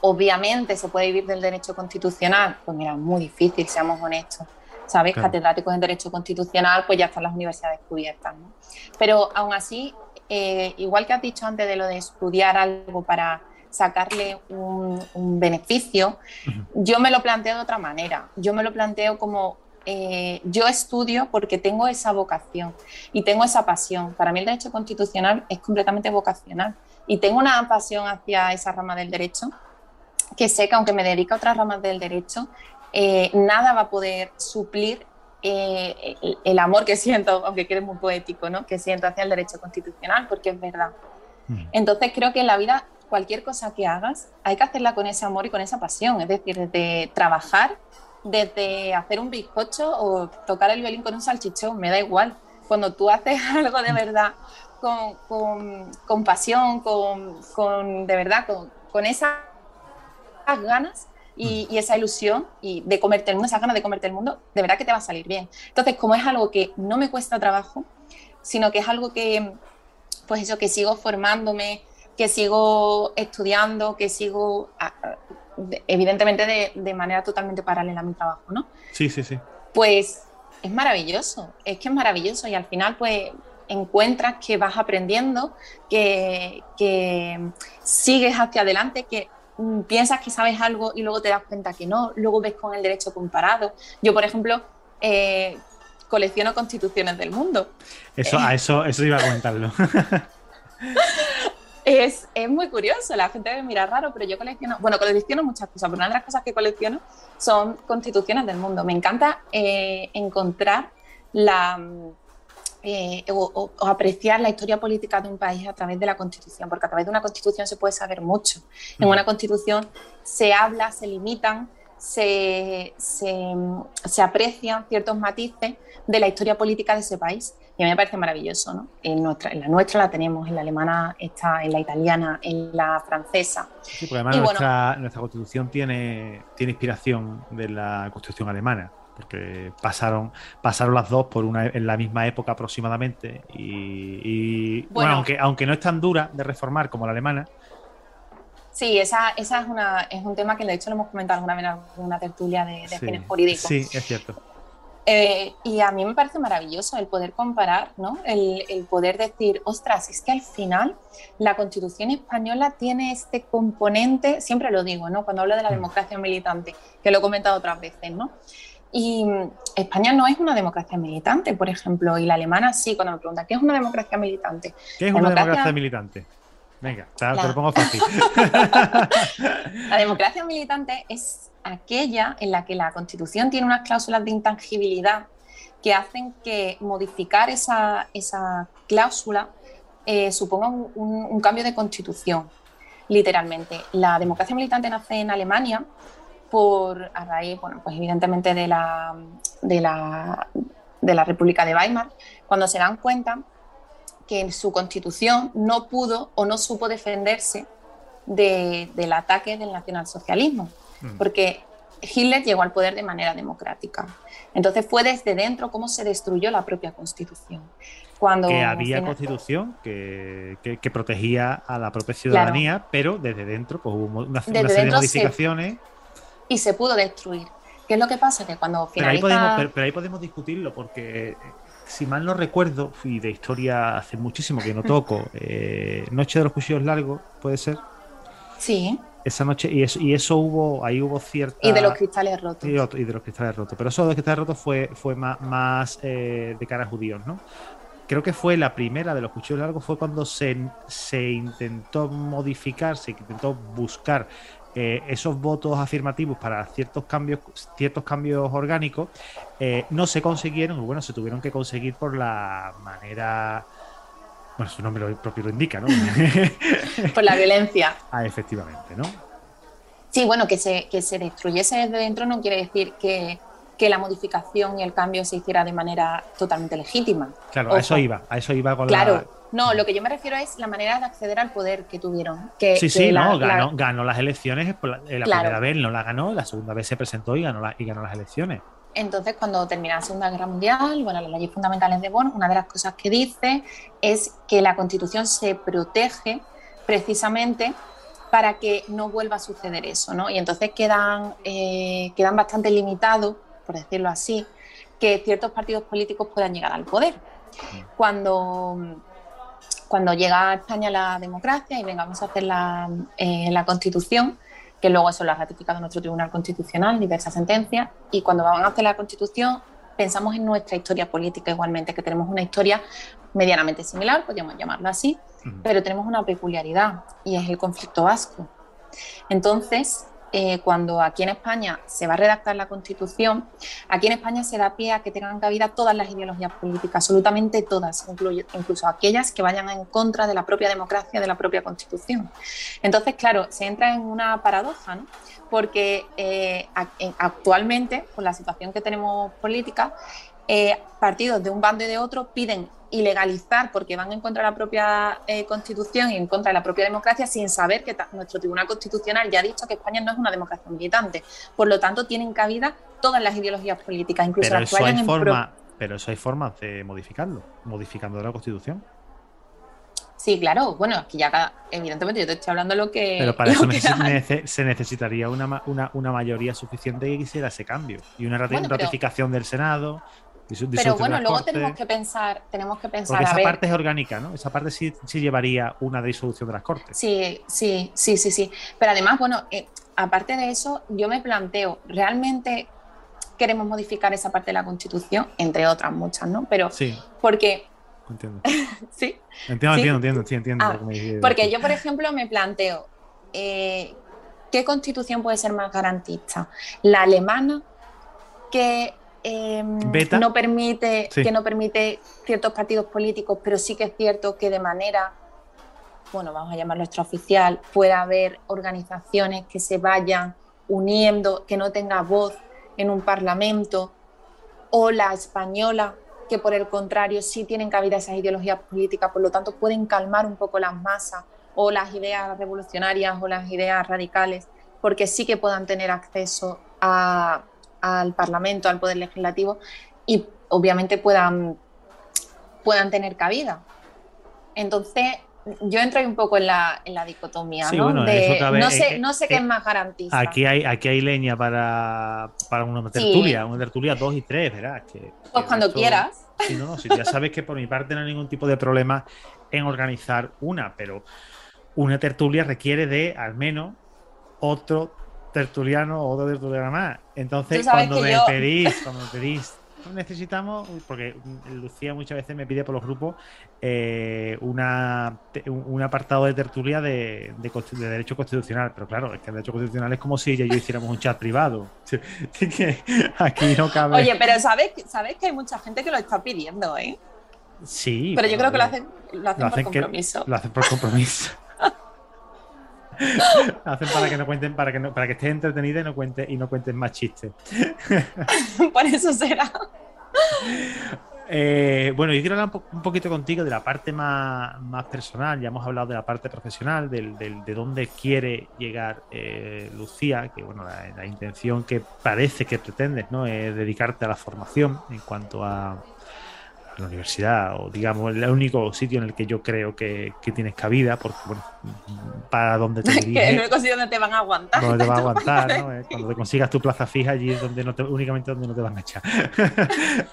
Obviamente se puede vivir del derecho constitucional, pues mira, muy difícil, seamos honestos. ¿Sabes? Catedráticos en Derecho Constitucional, pues ya están las universidades cubiertas. ¿no? Pero aún así, eh, igual que has dicho antes de lo de estudiar algo para sacarle un, beneficio, yo me lo planteo de otra manera. Yo me lo planteo como eh, yo estudio porque tengo esa vocación y tengo esa pasión. Para mí el derecho constitucional es completamente vocacional y tengo una pasión hacia esa rama del derecho que sé que aunque me dedique a otras ramas del derecho, eh, nada va a poder suplir eh, el, amor que siento, aunque quede muy poético, ¿no? que siento hacia el derecho constitucional, porque es verdad. Entonces creo que en la vida cualquier cosa que hagas, hay que hacerla con ese amor y con esa pasión. Es decir, desde trabajar, desde hacer un bizcocho o tocar el violín con un salchichón, me da igual. Cuando tú haces algo de verdad con, pasión, con, de verdad, con, esas ganas y, y, esa ilusión y de comerte el mundo, esas ganas de comerte el mundo, de verdad que te va a salir bien. Entonces, como es algo que no me cuesta trabajo, sino que es algo que, pues eso, que sigo formándome, que sigo estudiando, que sigo, evidentemente de, manera totalmente paralela a mi trabajo, ¿no? Sí, sí, sí. Pues es maravilloso, es que es maravilloso y al final pues encuentras que vas aprendiendo, que, sigues hacia adelante, que mm, piensas que sabes algo y luego te das cuenta que no, luego ves con el derecho comparado. Yo, por ejemplo, eh, colecciono constituciones del mundo. Eso, a eso, eso iba a comentarlo. Es, es, muy curioso, la gente me mira raro, pero yo colecciono, bueno, colecciono muchas cosas, pero una de las cosas que colecciono son constituciones del mundo. Me encanta eh, encontrar la, eh, o, apreciar la historia política de un país a través de la constitución, porque a través de una constitución se puede saber mucho. En una constitución se habla, se limitan, se, se, se aprecian ciertos matices de la historia política de ese país Y a mí me parece maravilloso, ¿no? En, nuestra, en la nuestra la tenemos, en la alemana está, en la italiana, en la francesa. Sí, porque además nuestra, nuestra, constitución tiene, tiene inspiración de la constitución alemana porque pasaron, pasaron las dos por una, en la misma época aproximadamente. Y, bueno, aunque, aunque no es tan dura de reformar como la alemana. Sí, esa, esa es, una, es un tema que de hecho lo hemos comentado alguna vez en una tertulia de, de fines jurídicos. Sí, es cierto. Eh, y a mí me parece maravilloso el poder comparar, ¿no? El, el, poder decir, ostras, es que al final la Constitución española tiene este componente, siempre lo digo, ¿no? Cuando hablo de la mm. democracia militante, que lo he comentado otras veces, ¿no? Y España no es una democracia militante, por ejemplo, y la alemana sí, cuando me preguntan, ¿qué es una democracia militante? ¿Qué es una democracia militante? Venga, te, lo pongo fácil. la democracia militante es aquella en la que la Constitución tiene unas cláusulas de intangibilidad que hacen que modificar esa, esa cláusula eh, suponga un, un, cambio de constitución, literalmente. La democracia militante nace en Alemania por, a raíz, bueno, pues evidentemente de la, de la, de la República de Weimar, cuando se dan cuenta que en su constitución no pudo o no supo defenderse del ataque del nacionalsocialismo, mm. porque Hitler llegó al poder de manera democrática. Entonces fue desde dentro cómo se destruyó la propia constitución. Cuando que había constitución que, que, protegía a la propia ciudadanía, pero desde dentro pues, hubo una, serie de modificaciones y se pudo destruir. ¿Qué es lo que pasa? Que cuando finaliza... Pero ahí podemos, pero, ahí podemos discutirlo porque, eh, si mal no recuerdo, y de historia hace muchísimo que no toco, eh, Noche de los Cuchillos Largos, ¿puede ser? Sí. Esa noche, y eso, y eso hubo, ahí hubo cierta... Y de los cristales rotos. Y, de los cristales rotos. Pero eso de los cristales rotos fue, fue más, más eh, de cara a judíos, ¿no? creo que fue la primera de los cuchillos largos, fue cuando se, se intentó modificar, se intentó buscar eh, esos votos afirmativos para ciertos cambios, ciertos cambios orgánicos eh, no se consiguieron, bueno, se tuvieron que conseguir por la manera, bueno, su nombre propio lo indica, ¿no? por la violencia. Ah, efectivamente, ¿no? Sí, bueno, que se, que se destruyese desde dentro no quiere decir que, que la modificación y el cambio se hiciera de manera totalmente legítima. Claro, a eso iba, a eso iba con claro, no, lo que yo me refiero es la manera de acceder al poder que tuvieron. Que, sí, sí, no, ganó, las elecciones la, la primera vez, no la ganó, la segunda vez se presentó y ganó, y ganó las elecciones. Entonces, cuando termina la Segunda Guerra Mundial, bueno, las leyes fundamentales de Bonn, una de las cosas que dice es que la Constitución se protege precisamente para que no vuelva a suceder eso, ¿no? Y entonces quedan, eh, quedan bastante limitados, por decirlo así, que ciertos partidos políticos puedan llegar al poder. Cuando cuando llega a España la democracia y vengamos a hacer la, eh, la Constitución, que luego eso lo ha ratificado nuestro Tribunal Constitucional, diversas sentencias, y cuando van a hacer la Constitución pensamos en nuestra historia política igualmente, que tenemos una historia medianamente similar, podríamos llamarlo así, pero tenemos una peculiaridad y es el conflicto vasco. Entonces, eh, cuando aquí en España se va a redactar la Constitución, aquí en España se da pie a que tengan cabida todas las ideologías políticas, absolutamente todas, incluso aquellas que vayan en contra de la propia democracia, de la propia Constitución. Entonces, claro, se entra en una paradoja, ¿no? porque eh, actualmente, con la situación que tenemos política, eh, partidos de un bando y de otro piden ilegalizar porque van en contra de la propia eh, Constitución y en contra de la propia democracia sin saber que nuestro Tribunal Constitucional ya ha dicho que España no es una democracia militante. Por lo tanto, tienen cabida todas las ideologías políticas, incluso pero las que vayan en forma, Pero eso hay formas de modificarlo, modificando la Constitución. Sí, claro. Bueno, aquí ya evidentemente yo te estoy hablando lo que. Pero para eso se necesitaría una, una, mayoría suficiente que quisiera ese cambio y una ratificación del Senado pero bueno, luego tenemos que pensar, tenemos que pensar. Porque esa parte es orgánica, ¿no? Esa parte sí, sí, llevaría una disolución de las cortes. Sí, sí, sí, sí, sí. Pero además, bueno, eh, aparte de eso, yo me planteo, ¿realmente queremos modificar esa parte de la Constitución? Entre otras muchas, ¿no? Pero sí. porque. Entiendo. sí. Entiendo, entiendo, entiendo, sí, entiendo. Ah, porque yo, por ejemplo, me planteo. Eh, ¿Qué constitución puede ser más garantista? ¿La alemana, que Em, no permite, que no permite ciertos partidos políticos, pero sí que es cierto que de manera, bueno, vamos a llamarlo extraoficial, pueda haber organizaciones que se vayan uniendo, que no tenga voz en un parlamento, o la española, que por el contrario sí tienen cabida esas ideologías políticas, por lo tanto pueden calmar un poco las masas o las ideas revolucionarias o las ideas radicales, porque sí que puedan tener acceso al Parlamento, al Poder Legislativo y obviamente puedan, puedan tener cabida. Entonces, yo entro ahí un poco en la, en la dicotomía, ¿no? no sé, no sé qué es más garantista. Aquí hay, aquí hay leña para, para una tertulia, una tertulia dos y tres, ¿verdad? pues cuando quieras. Sí, no, no, ya sabes que por mi parte no hay ningún tipo de problema en organizar una, pero una tertulia requiere de al menos otro tertuliano o otro tertuliano más. Entonces, cuando me pedís, cuando me pedís necesitamos, porque Lucía muchas veces me pide por los grupos eh, una, un apartado de tertulia de, derecho constitucional, pero claro, es que el derecho constitucional es como si ya yo hiciéramos un chat privado. que aquí no cabe. Oye, pero sabes, sabes que hay mucha gente que lo está pidiendo, ¿eh? Sí. Pero yo creo que lo hacen, lo hacen, por compromiso. lo hacen por compromiso. Hacen para que no cuenten, para que no, para que estés entretenida y no cuentes y no cuenten más chistes. Por eso será. Eh, bueno, yo quiero hablar un, poquito contigo de la parte más, personal. Ya hemos hablado de la parte profesional, de dónde quiere llegar eh, Lucía, que bueno, la, intención que parece que pretendes, ¿no? Es dedicarte a la formación en cuanto a, la universidad, o digamos, el único sitio en el que yo creo que, tienes cabida, porque bueno, para donde te diriges. el único sitio donde te van a aguantar. Donde te van a aguantar, ¿no? Eh, cuando te consigas tu plaza fija, allí es donde no te, únicamente donde no te van a echar.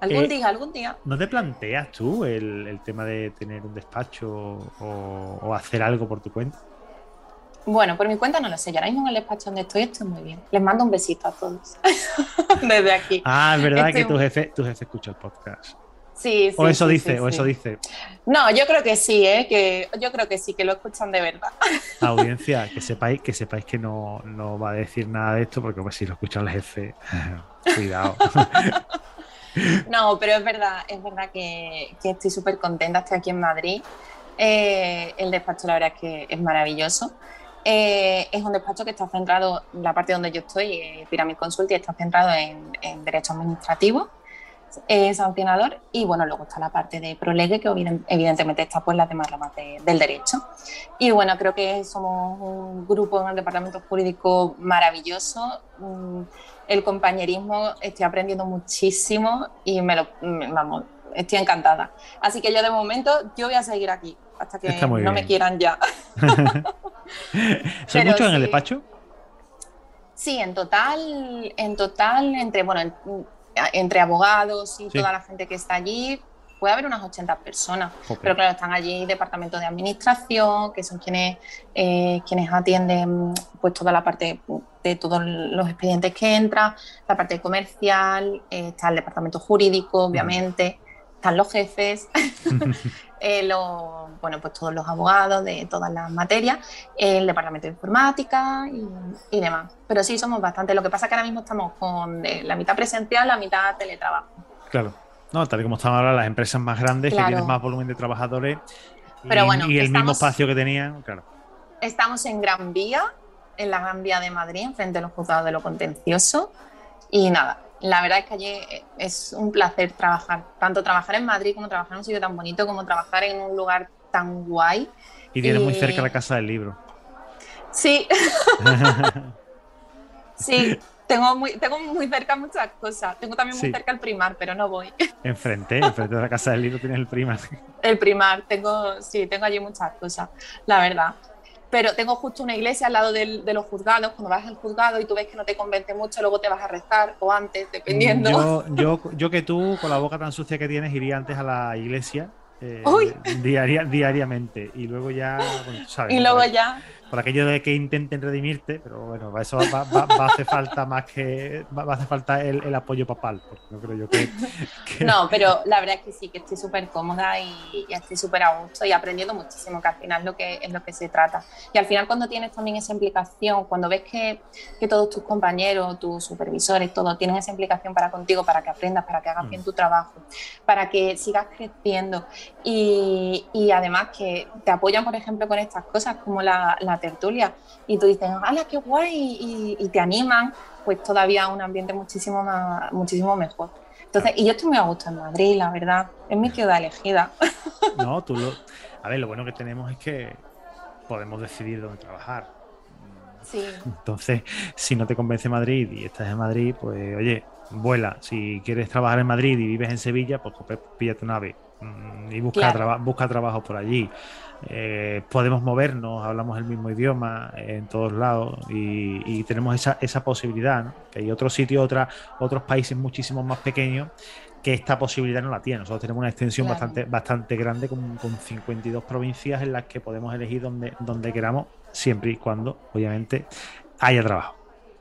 algún eh, día, algún día. ¿No te planteas tú el, tema de tener un despacho o hacer algo por tu cuenta? Bueno, por mi cuenta no lo sé. Yo ahora mismo en el despacho donde estoy estoy muy bien. Les mando un besito a todos desde aquí. Ah, es verdad que tu jefe, tu jefe escucha el podcast. Sí, sí. O eso dice, o eso dice. No, yo creo que sí, ¿eh? que yo creo que sí, que lo escuchan de verdad. Audiencia, que sepáis, que sepáis que no, no va a decir nada de esto, porque pues, si lo escucha el jefe, cuidado. no, pero es verdad, es verdad que, que estoy súper contenta, estoy aquí en Madrid. Eh, el despacho la verdad es que es maravilloso. Eh, es un despacho que está centrado, la parte donde yo estoy, eh, Pyramid Consult, y está centrado en, derecho administrativo, eh, sancionador, y bueno, luego está la parte de prolegue, que evidentemente está pues las demás ramas del derecho. Y bueno, creo que somos un grupo en el departamento jurídico maravilloso. Mm, el compañerismo, estoy aprendiendo muchísimo y me lo, vamos, estoy encantada. Así que yo de momento, yo voy a seguir aquí hasta que no me quieran ya. ¿Son muchos en el despacho? Sí, en total, en total, entre, bueno, entre abogados y toda la gente que está allí, puede haber unas 80 personas. Pero claro, están allí departamento de administración, que son quienes, eh, quienes atienden pues toda la parte de todos los expedientes que entran, la parte comercial, eh, está el departamento jurídico, obviamente, están los jefes, eh, bueno, pues todos los abogados de todas las materias, el departamento de informática y, demás. Pero sí, somos bastante. Lo que pasa es que ahora mismo estamos con eh, la mitad presencial, la mitad teletrabajo. Claro. No, tal y como están ahora las empresas más grandes que tienen más volumen de trabajadores Pero y, bueno, y el mismo espacio que tenían, claro. Estamos en Gran Vía, en la Gran Vía de Madrid, frente a los juzgados de lo contencioso. Y nada, la verdad es que allí es un placer trabajar, tanto trabajar en Madrid como trabajar en un sitio tan bonito, como trabajar en un lugar tan guay. Y tiene muy cerca la casa del libro. Sí. sí, tengo muy, tengo muy cerca muchas cosas. Tengo también muy cerca el primar, pero no voy. Enfrente, enfrente de la casa del libro tienes el primar. El primar, tengo, sí, tengo allí muchas cosas, la verdad pero tengo justo una iglesia al lado de los juzgados. Cuando vas al juzgado y tú ves que no te convence mucho, luego te vas a rezar o antes, dependiendo. Yo, yo, yo que tú, con la boca tan sucia que tienes, iría antes a la iglesia eh, diariamente y luego ya, bueno, sabes. Y luego ya por aquello de que intenten redimirte, pero bueno, eso va, a hacer falta más que va, a hacer falta el, apoyo papal, porque no creo yo que, No, pero la verdad es que sí, que estoy súper cómoda y, estoy súper a gusto y aprendiendo muchísimo, que al final es lo que, es lo que se trata. Y al final cuando tienes también esa implicación, cuando ves que, que todos tus compañeros, tus supervisores, todo, tienen esa implicación para contigo, para que aprendas, para que hagas bien mm. tu trabajo, para que sigas creciendo y, y además que te apoyan, por ejemplo, con estas cosas como la, la tertulia y tú dices, ¡hala, qué guay! Y, te animan, pues todavía un ambiente muchísimo, más, muchísimo mejor. Entonces, y yo estoy muy a gusto en Madrid, la verdad. Es mi ciudad elegida. No, tú lo. A ver, lo bueno que tenemos es que podemos decidir dónde trabajar. Sí. Entonces, si no te convence Madrid y estás en Madrid, pues oye, vuela. Si quieres trabajar en Madrid y vives en Sevilla, pues pilla tu nave mm, y busca, Claro. busca trabajo por allí. Eh, podemos movernos, hablamos el mismo idioma en todos lados y, y tenemos esa, esa posibilidad. ¿no? Que hay otros sitios, otra, otros países muchísimo más pequeños que esta posibilidad no la tienen. Nosotros tenemos una extensión Claro. bastante, bastante grande con, con 52 provincias en las que podemos elegir donde, donde queramos, siempre y cuando, obviamente, haya trabajo.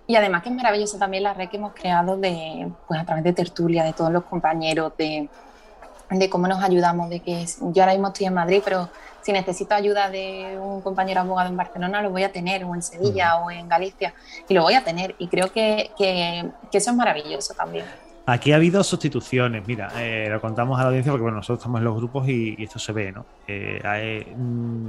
Y además que es maravilloso también la red que hemos creado de, pues a través de tertulia, de todos los compañeros, de, de cómo nos ayudamos, de que yo ahora mismo estoy en Madrid, pero si necesito ayuda de un compañero abogado en Barcelona, lo voy a tener, o en Sevilla, o en Galicia, y lo voy a tener. Y creo que, que, que eso es maravilloso también. Aquí ha habido sustituciones, mira, eh, lo contamos a la audiencia porque bueno, nosotros estamos en los grupos y, y esto se ve, ¿no? Eh, hay, mm,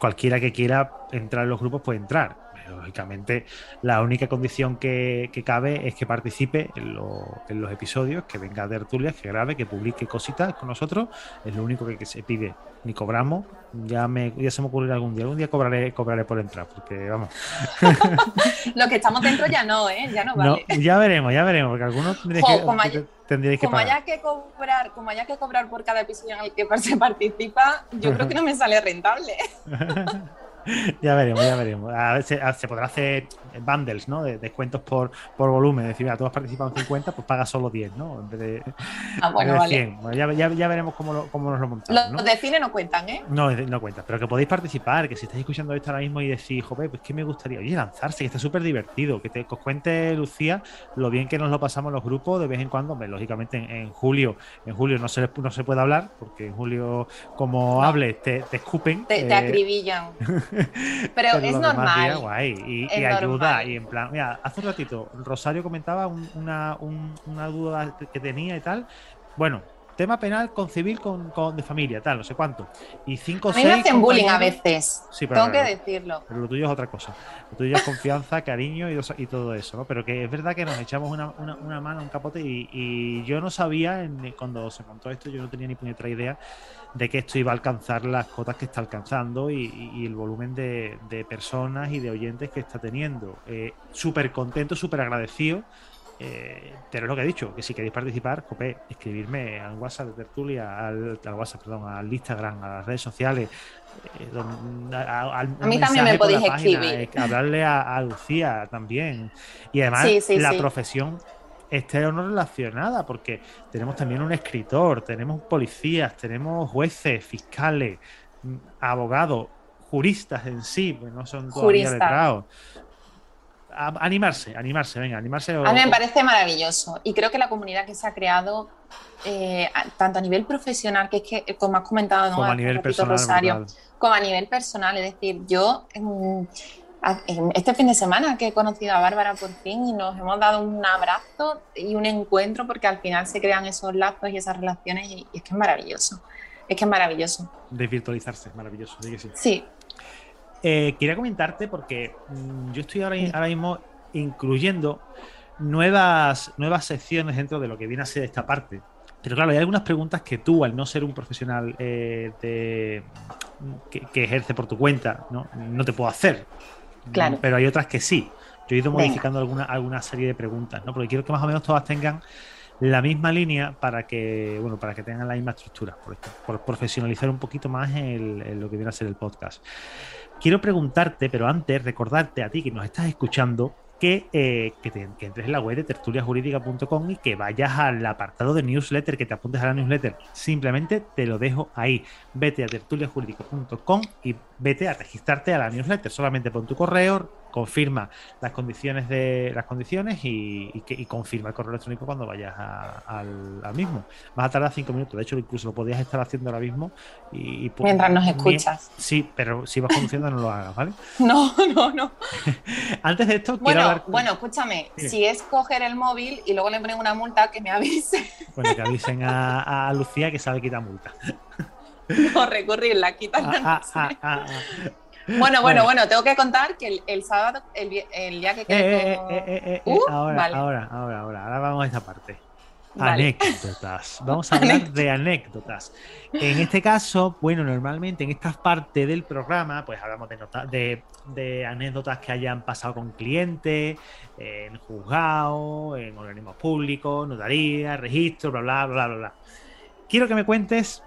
cualquiera que quiera entrar en los grupos puede entrar. Pero, Lógicamente, la única condición que, que cabe es que participe en, lo- en los episodios, que venga de tertulias, que grabe, que publique cositas con nosotros. Es lo único que, que se pide. Ni cobramos. Ya me ya se me ocurrirá algún día. Algún día cobraré, cobraré por entrar, porque vamos. Los que estamos dentro ya no, ¿eh? Ya no No, vale. ya veremos, ya veremos, porque algunos tendréis Jo, que, como haya- tendréis que como haya que cobrar, como haya que cobrar por cada episodio en el que se participa, yo creo que no me sale rentable. ya veremos, ya veremos. A ver, se, se podrá hacer bundles, ¿no? De descuentos por, por volumen. Es decir, mira, tú has participado en 50, pues pagas solo 10, ¿no? En vez de, Ah, en bueno, vez de vale. 100. Bueno, ya, ya- ya veremos cómo, lo- cómo nos lo montamos, Los ¿no? de cine no cuentan, ¿eh? No, no cuenta, pero que podéis participar, que si estáis escuchando esto ahora mismo y decís, joder, pues que me gustaría, oye, lanzarse, que está súper divertido, que, te, que os cuente Lucía lo bien que nos lo pasamos los grupos de vez en cuando, lógicamente en, en julio, en julio no se, no se puede hablar, porque en julio como No. hables te, te escupen. Te, te eh, acribillan. Pero pero es normal. días, guay, y, Es y ayuda, y en plan, mira, hace un ratito Rosario comentaba un- una, un- una duda que tenía y tal, bueno, tema penal con civil con, con- de familia, tal, no sé cuánto, y cinco A mí me seis hacen bullying a veces. Sí, pero, Tengo que decirlo. pero lo tuyo es otra cosa. Lo tuyo es confianza, cariño y, y todo eso, ¿no? Pero que es verdad que nos echamos una, una- una mano, un capote, y, y yo no sabía, en- cuando se montó esto, yo no tenía ni puñetera idea de que esto iba a alcanzar las cotas que está alcanzando y el volumen de, de personas y de oyentes que está teniendo. Eh, súper contento, súper agradecido. Eh, pero es lo que he dicho, que si queréis participar, jope, escribirme al WhatsApp de Tertulia, al, al WhatsApp, perdón, al Instagram, a las redes sociales. eh, don- a, a- al- A mí también me podéis página, escribir. eh, hablarle a, a Lucía también. Y además, Sí, sí, la sí. profesión esté o no relacionada, porque tenemos también un escritor, tenemos policías, tenemos jueces, fiscales, mm, abogados, juristas en sí, pues no son todavía letrados. A- animarse, animarse, venga, animarse. o- A mí me parece maravilloso y creo que la comunidad que se ha creado, eh, tanto a nivel profesional, que es que, eh, como has comentado, ¿no? como a nivel personal. Rosario, brutal. como a nivel personal, es decir, yo este fin de semana que he conocido a Bárbara por fin y nos hemos dado un abrazo y un encuentro porque al final se crean esos lazos y esas relaciones y, y es que es maravilloso, es que es maravilloso. Desvirtualizarse, maravilloso, sí que sí. Sí, Eh, quería comentarte porque mm, yo estoy ahora, ahora mismo incluyendo nuevas, nuevas secciones dentro de lo que viene a ser esta parte. Pero claro, hay algunas preguntas que tú, al no ser un profesional eh, de- que, que ejerce por tu cuenta, ¿no? no te puedo hacer. Claro. Pero hay otras que sí. Yo he ido Venga. modificando alguna, alguna serie de preguntas, ¿no? Porque quiero que más o menos todas tengan la misma línea para que, bueno, para que tengan la misma estructura, por, esto, por profesionalizar un poquito más el- el lo que viene a ser el podcast. Quiero preguntarte, pero antes recordarte a ti que nos estás escuchando que, eh, que, entres en la web de tertuliajurídica.com y que vayas al apartado de newsletter, que te apuntes a la newsletter. Simplemente te lo dejo ahí. Vete a tertuliajurídica.com y vete a registrarte a la newsletter. Solamente pon tu correo, confirma las condiciones de las condiciones y, y que- y confirma el correo electrónico cuando vayas a- al, al mismo. Vas a tardar cinco minutos. De hecho, incluso lo podías estar haciendo ahora mismo. Y, y pu- mientras nos escuchas. Sí, pero si vas conduciendo no lo hagas, ¿vale? No, no, no. Antes de esto, Bueno, hablar. bueno, escúchame, si es coger el móvil y luego le ponen una multa, que me avise. Bueno, que avisen a, a Lucía que sabe quitar multa. No recurrirla, quitarla. ah, no sé. ah. Bueno, bueno, Bueno. tengo que contar que el, el sábado, el, día que Eh, quedé eh, eh, Uh, ahora, vale. ahora, ahora, ahora, ahora vamos a esta parte. Anécdotas. Vamos a hablar de anécdotas. En este caso, bueno, normalmente en esta parte del programa, pues hablamos de, de, anécdotas que hayan pasado con clientes, en juzgado, en organismos públicos, notaría, registro, bla, bla, bla, bla, bla. Quiero que me cuentes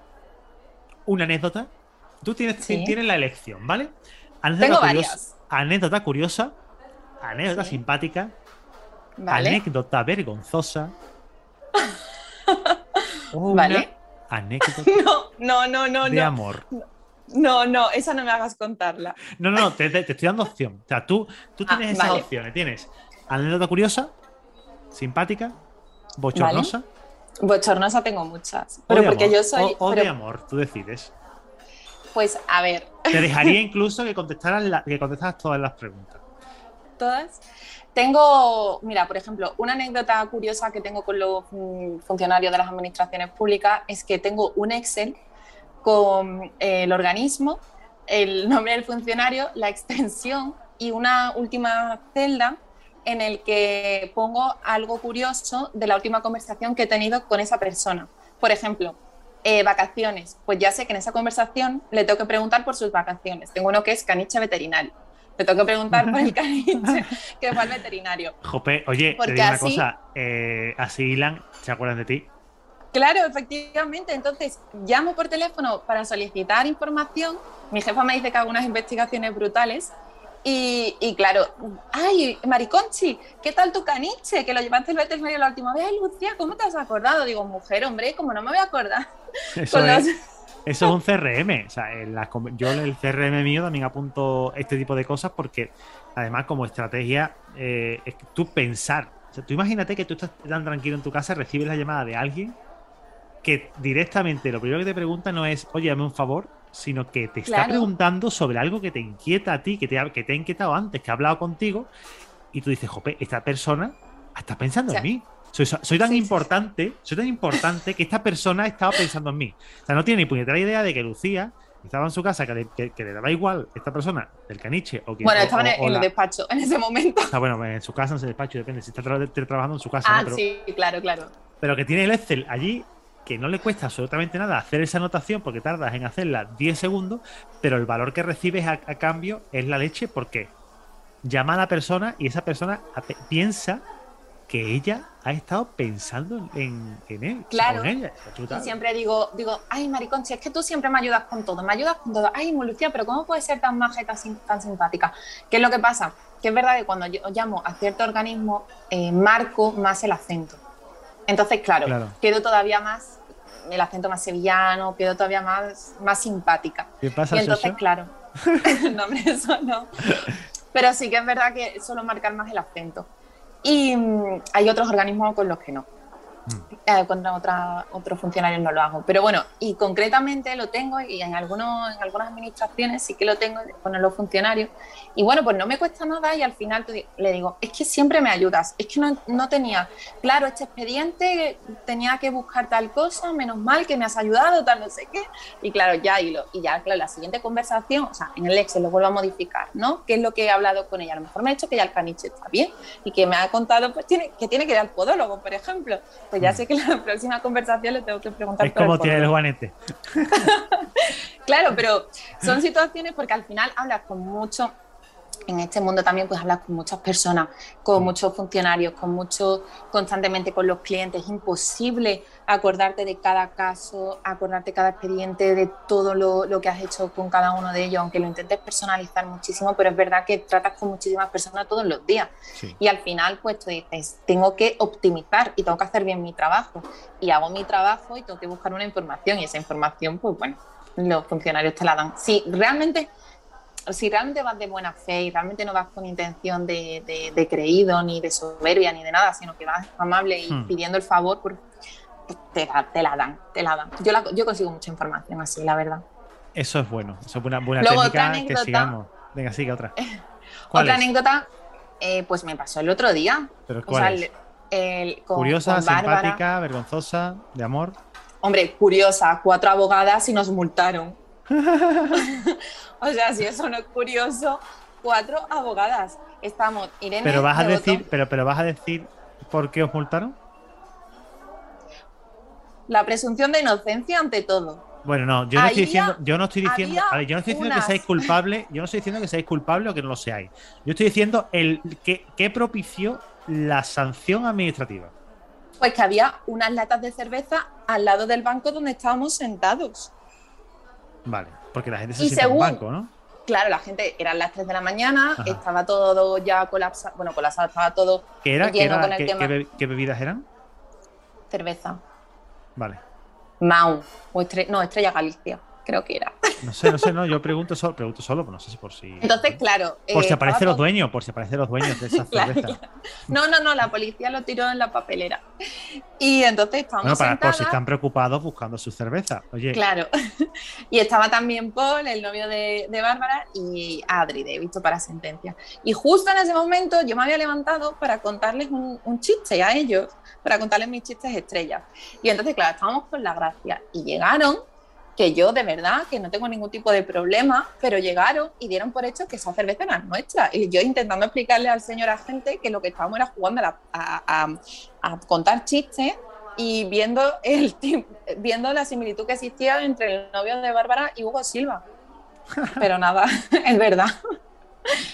una anécdota. Tú tienes, tienes la elección, ¿vale? Anécdota Tengo varias. Anécdota curiosa, anécdota simpática, anécdota vergonzosa ¿Vale? Anécdota. No, no, no, no. De amor. No, no, esa no me hagas contarla. No, no, te, te, estoy dando opción. O sea, tú, tú ah, tienes esas opciones. Tienes anécdota curiosa, simpática, bochornosa. Bochornosa tengo muchas. Pero porque yo soy. O, de amor, tú decides. Pues a ver. Te dejaría incluso que contestaras, que contestaras todas las preguntas. ¿Todas? Tengo, mira, por ejemplo, una anécdota curiosa que tengo con los mm, funcionarios de las administraciones públicas es que tengo un Excel con eh, el organismo, el nombre del funcionario, la extensión y una última celda en el que pongo algo curioso de la última conversación que he tenido con esa persona. Por ejemplo, eh, vacaciones. Pues ya sé que en esa conversación le tengo que preguntar por sus vacaciones. Tengo uno que es caniche veterinario te tengo que preguntar por el caniche que fue al veterinario. Jope, oye, te digo una cosa, eh, así Ilan se acuerdan de ti. Claro, efectivamente. Entonces, llamo por teléfono para solicitar información. Mi jefa me dice que hago unas investigaciones brutales. Y, y, claro, ay, Mariconchi, ¿qué tal tu caniche? Que lo llevaste el veterinario la última vez. Ay, Lucía, ¿cómo te has acordado? Digo, mujer, hombre, ¿cómo no me voy a acordar? Eso es. Eso es un CRM. O sea, en la, yo el CRM mío también apunto este tipo de cosas porque además como estrategia eh, es tú pensar. O sea, tú imagínate que tú estás tan tranquilo en tu casa, recibes la llamada de alguien que directamente lo primero que te pregunta no es, oye, dame un favor, sino que te está preguntando sobre algo que te inquieta a ti, que te, que te ha inquietado antes, que ha hablado contigo, y tú dices, jope, esta persona está pensando en mí. Soy, tan importante, soy tan importante que esta persona estaba pensando en mí. O sea, no tiene ni puñetera idea de que Lucía estaba en su casa, que le, daba igual esta persona del caniche o que. Bueno, estaba en, el despacho en ese momento. Está bueno, en su casa, en ese despacho, depende. Si está trabajando en su casa. Ah, sí, claro, claro. Pero que tiene el Excel allí que no le cuesta absolutamente nada hacer esa anotación porque tardas en hacerla 10 segundos, pero el valor que recibes a, cambio es la leche porque llama a la persona y esa persona piensa que ella ha estado pensando en, él. Claro. ella. Y siempre digo, digo, ay, Mariconchi, es que tú siempre me ayudas con todo, me ayudas con todo. Ay, Lucía, pero ¿cómo puede ser tan maja y tan, simpática? ¿Qué es lo que pasa? Que es verdad que cuando yo llamo a cierto organismo, eh, marco más el acento. Entonces, claro, quedo todavía más, el acento más sevillano, quedo todavía más, más simpática. ¿Qué pasa, Y entonces, claro, no, hombre, eso no. Pero sí que es verdad que suelo marcar más el acento. Y mm, hay otros organismos con los que no. Eh, contra otra, otros funcionarios no lo hago. Pero bueno, y concretamente lo tengo y en, algunos, en algunas administraciones sí que lo tengo con los funcionarios. Y bueno, pues no me cuesta nada y al final le digo, es que siempre me ayudas, es que no, no, tenía, claro, este expediente tenía que buscar tal cosa, menos mal que me has ayudado, tal no sé qué. Y claro, ya, y, lo, y ya, claro, la siguiente conversación, o sea, en el Excel lo vuelvo a modificar, ¿no? ¿Qué es lo que he hablado con ella? A lo mejor me ha dicho que ya el caniche está bien y que me ha contado, pues tiene, que tiene que ir al podólogo, por ejemplo. Ya mm. sé que la próxima conversación le tengo que preguntar. Es como tiene el juanete. claro, pero son situaciones porque al final hablas con mucho en este mundo también pues hablas con muchas personas, con muchos funcionarios, con muchos, constantemente con los clientes. Es imposible acordarte de cada caso, acordarte cada expediente, de todo lo, que has hecho con cada uno de ellos, aunque lo intentes personalizar muchísimo, pero es verdad que tratas con muchísimas personas todos los días. Y al final pues tú dices, tengo que optimizar y tengo que hacer bien mi trabajo. Y hago mi trabajo y tengo que buscar una información y esa información pues bueno, los funcionarios te la dan. Si realmente si realmente vas de buena fe y realmente no vas con intención de, creído, ni de soberbia, ni de nada, sino que vas amable y hmm. pidiendo el favor, pues, pues te, la, dan, te la dan. Yo, yo consigo mucha información así, la verdad. Eso es bueno, eso es una buena técnica que sigamos. Venga, sigue otra. otra anécdota, eh, pues me pasó el otro día. ¿Pero cuál ¿Curiosa, simpática, vergonzosa, de amor? Hombre, curiosa, cuatro abogadas y nos multaron. o sea, si eso no es curioso, cuatro abogadas. Estamos, Irene. Pero vas a decir, pero, pero vas a decir por qué os multaron. La presunción de inocencia ante todo. Bueno, no, yo no estoy diciendo, yo no estoy diciendo, había a ver, yo no estoy diciendo que seáis culpables, yo no estoy diciendo que seáis culpables o que no lo seáis. Yo estoy diciendo el que, que propició la sanción administrativa. Pues que había unas latas de cerveza al lado del banco donde estábamos sentados. Vale, porque la gente se Y sienta en un según- banco, ¿no? Claro, la gente, eran las 3 de la mañana, Ajá. estaba todo ya colapsado, bueno, colapsado, estaba todo ¿Qué era? ¿Qué, lleno era- con el qué- tema. qué be- qué bebidas eran? cerveza. Vale. Mau, o Estre- no, Estrella Galicia, creo que era. No sé, no sé, no, yo pregunto solo, pregunto solo, pero no sé si por si. Entonces, claro. por eh, si aparecen estaba los dueños, por si aparecen los dueños de esa Claro, cerveza. No, no, no, la policía lo tiró en la papelera. Y entonces estábamos Bueno, para, por si están preocupados buscando su cerveza. Oye, Claro. Y estaba también Paul, el novio de, de Bárbara, y Adri, de Visto para Sentencia. Y justo en ese momento yo me había levantado para contarles un, un chiste a ellos, para contarles mis chistes estrellas. Y entonces, claro, estábamos con la gracia. Y llegaron, que yo de verdad, que no tengo ningún tipo de problema, pero llegaron y dieron por hecho que esa cerveza era nuestra. Y yo intentando explicarle al señor agente que lo que estábamos era jugando a, a- a- a contar chistes y viendo, el, viendo la similitud que existía entre el novio de Bárbara y Hugo Silva. Pero nada, es verdad.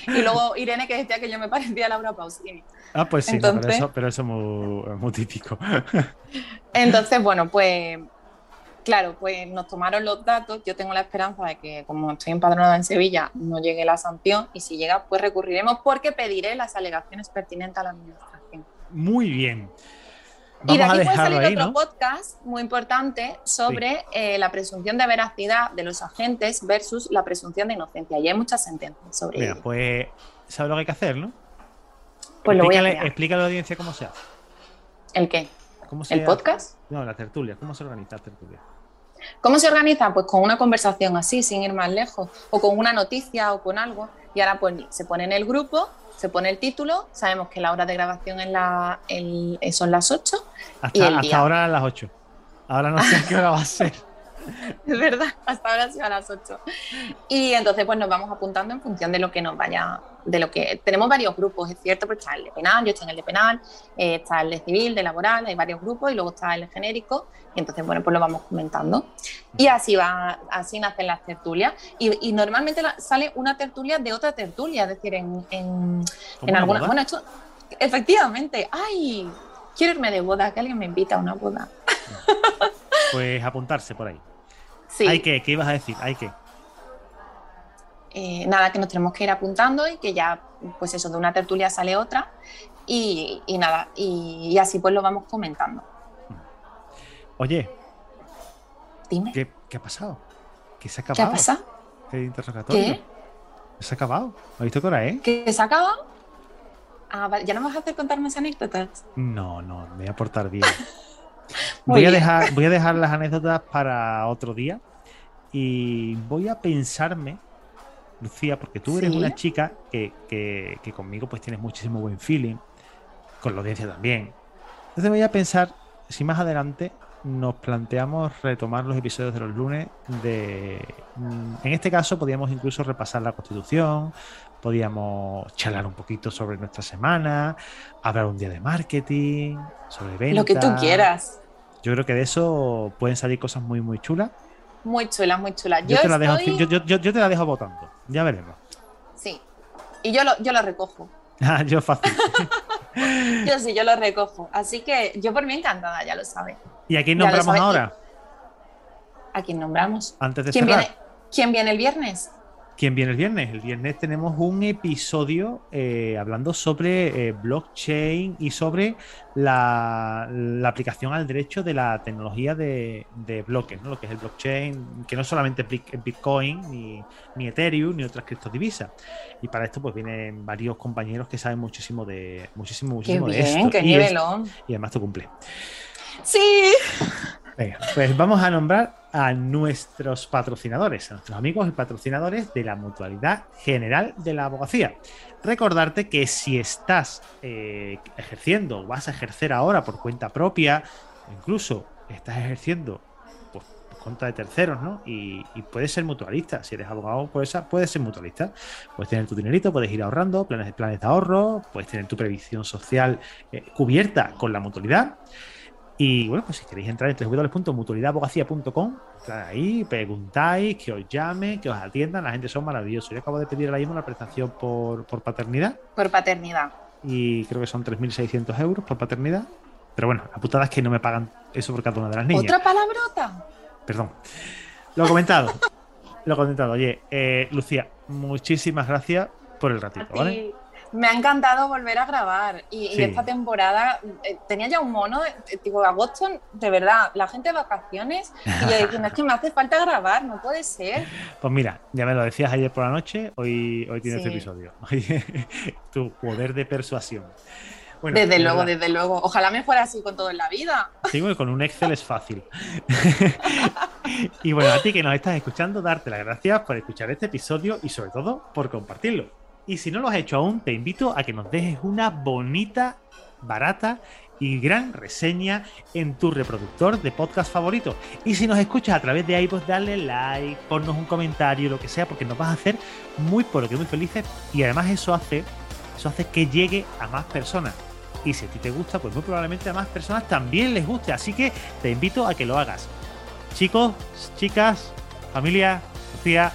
Y luego Irene que decía que yo me parecía a Laura Pausini. ah, pues sí, no, pero entonces- eso, pero eso es muy, muy típico. Entonces, bueno, pues claro, pues nos tomaron los datos. Yo tengo la esperanza de que como estoy empadronada en Sevilla, no llegue la sanción y si llega, pues recurriremos porque pediré las alegaciones pertinentes a la administración. Muy bien. y de Vamos aquí puede salir ahí, otro ¿no? podcast muy importante sobre eh, la presunción de veracidad de los agentes versus la presunción de inocencia. Y hay muchas sentencias sobre Mira, ello. pues, ¿sabes lo que hay que hacer, no? Pues lo voy a crear. explícale a la audiencia cómo se hace. ¿El qué? ¿Cómo se ¿El hace- podcast? No, la tertulia. ¿Cómo se organiza la tertulia? ¿Cómo se organiza? Pues con una conversación así, sin ir más lejos, o con una noticia o con algo. Y ahora pues se pone en el grupo, se pone el título, sabemos que la hora de grabación es la, el- eh, son las 8, Hasta, Y el hasta día. ahora a las 8. Ahora no sé qué hora va a ser. es verdad, hasta ahora ha sido a las 8. Y entonces pues nos vamos apuntando en función de lo que nos vaya, de lo que... Tenemos varios grupos, es cierto, pues está el de penal, yo estoy en el de penal, eh, está el de civil, de laboral, hay varios grupos y luego está el genérico y entonces bueno pues lo vamos comentando y así va así nacen las tertulias y, y normalmente la- sale una tertulia de otra tertulia es decir en, en, ¿Como en una alguna boda? bueno esto efectivamente ay quiero irme de boda que alguien me invita a una boda Pues apuntarse por ahí. Sí ¿Hay que? ¿Qué ibas a decir? ¿Hay que? eh, nada que nos tenemos que ir apuntando y que ya pues eso de una tertulia sale otra y, y nada y, y así pues lo vamos comentando Oye, dime ¿qué, qué ha pasado? ¿Qué se ha qué ha acabado? pasado ¿Qué interrogatorio? ¿Qué? Se ha acabado. ¿Has visto qué hora es? ¿Que se acaba? Ah, vale. ¿Ya no vas a hacer contar más anécdotas? No, no, me voy a portar bien. Voy, a dejar, voy a dejar las anécdotas para otro día y voy a pensarme, Lucía, porque tú eres Sí. una chica que, que- que conmigo pues tienes muchísimo buen feeling, con la audiencia también. Entonces voy a pensar si más adelante nos planteamos retomar los episodios de los lunes de... mm, En este caso podríamos incluso repasar la constitución, podíamos charlar un poquito sobre nuestra semana, hablar un día de marketing, sobre ventas. Lo que tú quieras. Yo creo que de eso pueden salir cosas muy, muy chulas. Muy chula, muy chula. Yo, Yo, te, la dejo, estoy- yo, yo- yo- te la dejo votando. Ya veremos. Sí. Y yo lo, yo lo recojo. Ah, yo fácil. Yo sí, yo lo recojo. Así que yo por mí encantada, ya lo sabes. ¿Y a quién nombramos ahora? ¿A quién nombramos? Antes de ¿Quién cerrar. viene, ¿Quién viene el viernes? ¿Quién viene el viernes? El viernes tenemos un episodio eh, hablando sobre eh, blockchain y sobre la, la aplicación al derecho de la tecnología de, de bloques, ¿no? lo que es el blockchain, que no solamente es Bit- Bitcoin, ni, ni Ethereum, ni otras criptodivisas. Y para esto pues vienen varios compañeros que saben muchísimo de muchísimo, Qué muchísimo de bien, esto. qué y, es- y además tu cumple. Sí. Venga, pues vamos a nombrar a nuestros patrocinadores, a nuestros amigos y patrocinadores de la Mutualidad General de la Abogacía. Recordarte que si estás eh, ejerciendo vas a ejercer ahora por cuenta propia, incluso estás ejerciendo por, por cuenta de terceros, ¿no? Y, puedes ser mutualista. Si eres abogado, pues, puedes ser mutualista. Puedes tener tu dinerito, puedes ir ahorrando, planes planes de ahorro, puedes tener tu previsión social eh, cubierta con la mutualidad. Y bueno, pues si queréis entrar en www.mutualidadabogacía.com, ahí, preguntáis, que os llamen, que os atiendan, la gente son maravillosos. Yo acabo de pedir ahora mismo una prestación por, por paternidad. Por paternidad. Y creo que son 3.600 euros por paternidad. Pero bueno, la putada es que no me pagan eso por cada una de las niñas. ¿Otra palabrota? Perdón. Lo he comentado. Lo he comentado. Oye, eh, Lucía, muchísimas gracias por el ratito, ¿vale? Me ha encantado volver a grabar y, esta temporada eh, tenía ya un mono, eh, tipo agosto, de verdad, la gente de vacaciones y yo diciendo, es que me hace falta grabar, no puede ser. Pues mira, ya me lo decías ayer por la noche, hoy, hoy tienes este episodio. tu poder de persuasión. desde luego, desde luego. Ojalá me fuera así con todo en la vida. Sí, con un Excel es fácil. y bueno, a ti que nos estás escuchando, darte las gracias por escuchar este episodio y sobre todo por compartirlo. Y si no lo has hecho aún, te invito a que nos dejes una bonita, barata y gran reseña en tu reproductor de podcast favorito. Y si nos escuchas a través de iVoox, dale like, ponnos un comentario, lo que sea, porque nos vas a hacer muy, por lo que muy felices. Y además eso hace, eso hace que llegue a más personas. Y si a ti te gusta, pues muy probablemente a más personas también les guste. Así que te invito a que lo hagas. Chicos, chicas, familia, Lucía,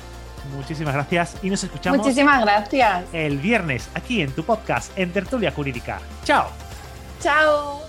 muchísimas gracias y nos escuchamos. Muchísimas gracias. El viernes aquí en tu podcast en Tertulia Jurídica. Chao. Chao.